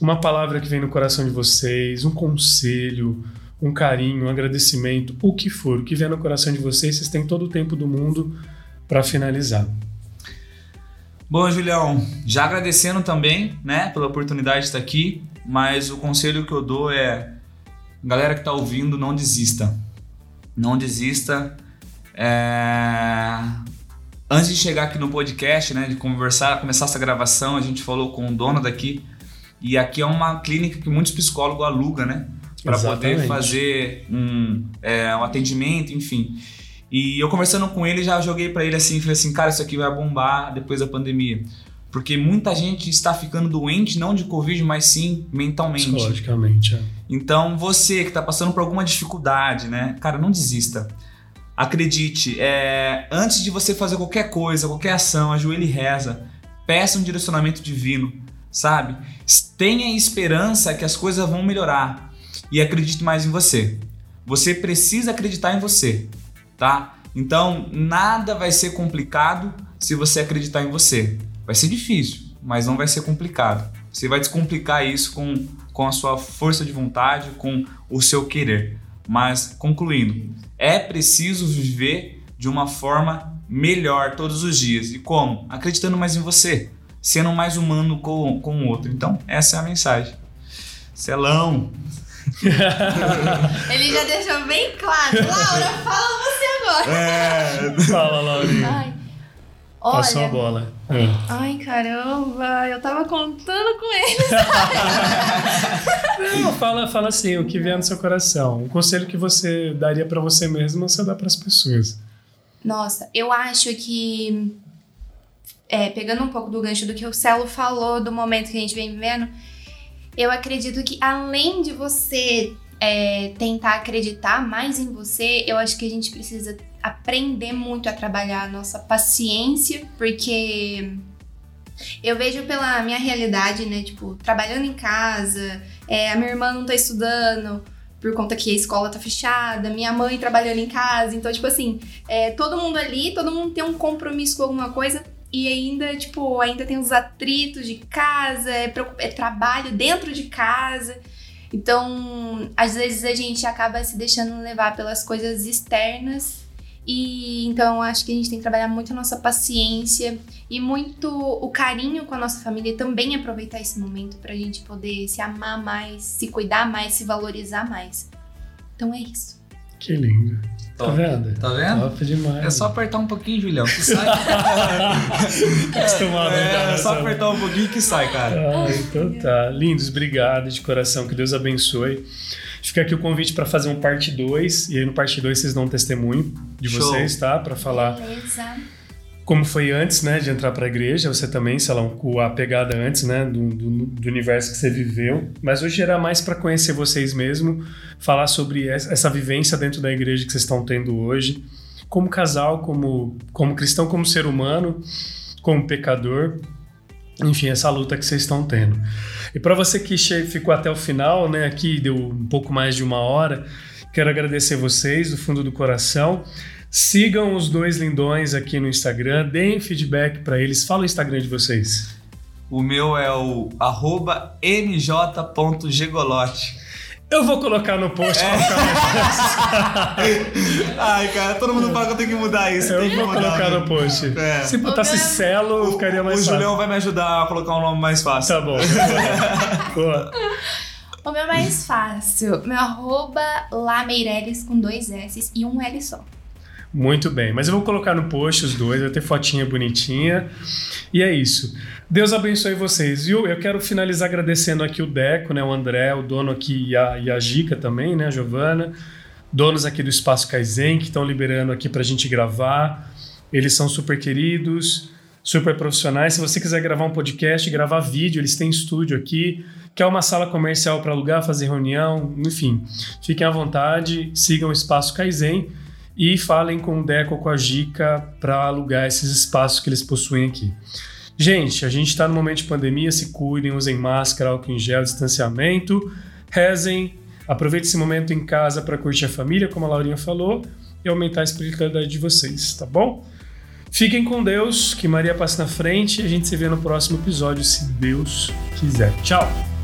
[SPEAKER 2] uma palavra que vem no coração de vocês, um conselho, um carinho, um agradecimento, o que for, o que vier no coração de vocês, vocês têm todo o tempo do mundo para finalizar.
[SPEAKER 4] Bom, Julião, já agradecendo também, né, pela oportunidade de estar aqui, mas o conselho que eu dou é, galera que está ouvindo, não desista. Não desista. É, Antes de chegar aqui no podcast, né, de conversar, começar essa gravação, a gente falou com o dono daqui, e aqui é uma clínica que muitos psicólogos alugam, né, para poder fazer um, é, um atendimento, enfim. E eu conversando com ele, já joguei pra ele assim, falei assim, cara, isso aqui vai bombar depois da pandemia. Porque muita gente está ficando doente, não de Covid, mas sim mentalmente.
[SPEAKER 2] Psicologicamente, é.
[SPEAKER 4] Então, você que está passando por alguma dificuldade, né? Cara, não desista. Acredite, é, antes de você fazer qualquer coisa, qualquer ação, ajoelhe e reza. Peça um direcionamento divino, sabe? Tenha esperança que as coisas vão melhorar. E acredite mais em você. Você precisa acreditar em você, tá? Então, nada vai ser complicado se você acreditar em você. Vai ser difícil, mas não vai ser complicado. Você vai descomplicar isso com, com a sua força de vontade, com o seu querer. Mas, concluindo, é preciso viver de uma forma melhor todos os dias. E como? Acreditando mais em você, sendo mais humano com, com o outro. Então, essa é a mensagem. Celão!
[SPEAKER 3] Ele já deixou bem claro. Laura, fala você agora.
[SPEAKER 4] É,
[SPEAKER 2] Fala, Laurinha.
[SPEAKER 3] Ai.
[SPEAKER 2] Passou a bola. É.
[SPEAKER 3] Ai, caramba, eu tava contando com ele.
[SPEAKER 2] Não, fala, fala assim, o que vier no seu coração. Um conselho que você daria pra você mesmo, você dá pras pessoas.
[SPEAKER 3] Nossa, eu acho que. é, pegando um pouco do gancho do que o Celo falou do momento que a gente vem vivendo, eu acredito que além de você é, tentar acreditar mais em você, eu acho que a gente precisa aprender muito a trabalhar a nossa paciência, porque eu vejo pela minha realidade, né? Tipo, trabalhando em casa, é, a minha irmã não tá estudando por conta que a escola tá fechada, minha mãe trabalhando em casa, então, tipo assim, é, todo mundo ali, todo mundo tem um compromisso com alguma coisa e ainda, tipo, ainda tem os atritos de casa, é, é trabalho dentro de casa. Então, às vezes a gente acaba se deixando levar pelas coisas externas. E então acho que a gente tem que trabalhar muito a nossa paciência e muito o carinho com a nossa família também aproveitar esse momento pra gente poder se amar mais, se cuidar mais, se valorizar mais. Então é isso.
[SPEAKER 2] Que lindo. Tá
[SPEAKER 4] Top.
[SPEAKER 2] vendo?
[SPEAKER 4] Tá vendo?
[SPEAKER 2] Top demais.
[SPEAKER 4] É só apertar um pouquinho, Julião, que sai.
[SPEAKER 2] Tá acostumado a
[SPEAKER 4] é, é só apertar um pouquinho que sai, cara.
[SPEAKER 2] Ah, então tá. Lindos, obrigado de coração. Que Deus abençoe. Fica aqui o convite para fazer um parte 2. E aí no parte 2 vocês dão um testemunho de
[SPEAKER 4] Show.
[SPEAKER 2] vocês, tá? Para falar
[SPEAKER 3] Beleza.
[SPEAKER 2] como foi antes, né, de entrar para a igreja. Você também, sei lá, um- com a pegada antes, né, do, do, do universo que você viveu. Mas hoje era mais para conhecer vocês mesmo, falar sobre essa essa vivência dentro da igreja que vocês estão tendo hoje, como casal, como, como cristão, como ser humano, como pecador. Enfim, essa luta que vocês estão tendo. E para você que ficou até o final, né, aqui deu um pouco mais de uma hora, quero agradecer vocês do fundo do coração. Sigam os dois lindões aqui no Instagram, deem feedback para eles. Fala o Instagram de vocês.
[SPEAKER 4] O meu é o arroba mj.gigolote.
[SPEAKER 2] Eu vou colocar no post mais
[SPEAKER 4] Ai, cara, todo mundo fala que eu tenho que mudar isso.
[SPEAKER 2] Eu
[SPEAKER 4] tem que
[SPEAKER 2] vou
[SPEAKER 4] mudar,
[SPEAKER 2] colocar
[SPEAKER 4] né?
[SPEAKER 2] no post.
[SPEAKER 4] É.
[SPEAKER 2] Se botasse
[SPEAKER 3] O
[SPEAKER 2] Celo, ficaria mais
[SPEAKER 4] O
[SPEAKER 2] fácil.
[SPEAKER 4] Julião vai me ajudar a colocar um nome mais fácil.
[SPEAKER 2] Tá bom. Boa.
[SPEAKER 3] O meu é mais fácil. Meu arroba Lameireles com dois S e um L só.
[SPEAKER 2] Muito bem, mas eu vou colocar no post os dois, vai ter fotinha bonitinha. E é isso. Deus abençoe vocês, viu? Eu quero finalizar agradecendo aqui o Deco, né, o André, o dono aqui e a, e a Gica também, né, a Giovana, donos aqui do Espaço Kaizen, que estão liberando aqui pra gente gravar. Eles são super queridos, super profissionais. Se você quiser gravar um podcast, gravar vídeo, eles têm estúdio aqui. Quer uma sala comercial para alugar, fazer reunião, enfim. Fiquem à vontade, sigam o Espaço Kaizen e falem com o Deco ou com a Gica para alugar esses espaços que eles possuem aqui. Gente, a gente está no momento de pandemia, se cuidem, usem máscara, álcool em gel, distanciamento, rezem, aproveitem esse momento em casa para curtir a família, como a Laurinha falou, e aumentar a espiritualidade de vocês, tá bom? Fiquem com Deus, que Maria passe na frente e a gente se vê no próximo episódio, se Deus quiser. Tchau!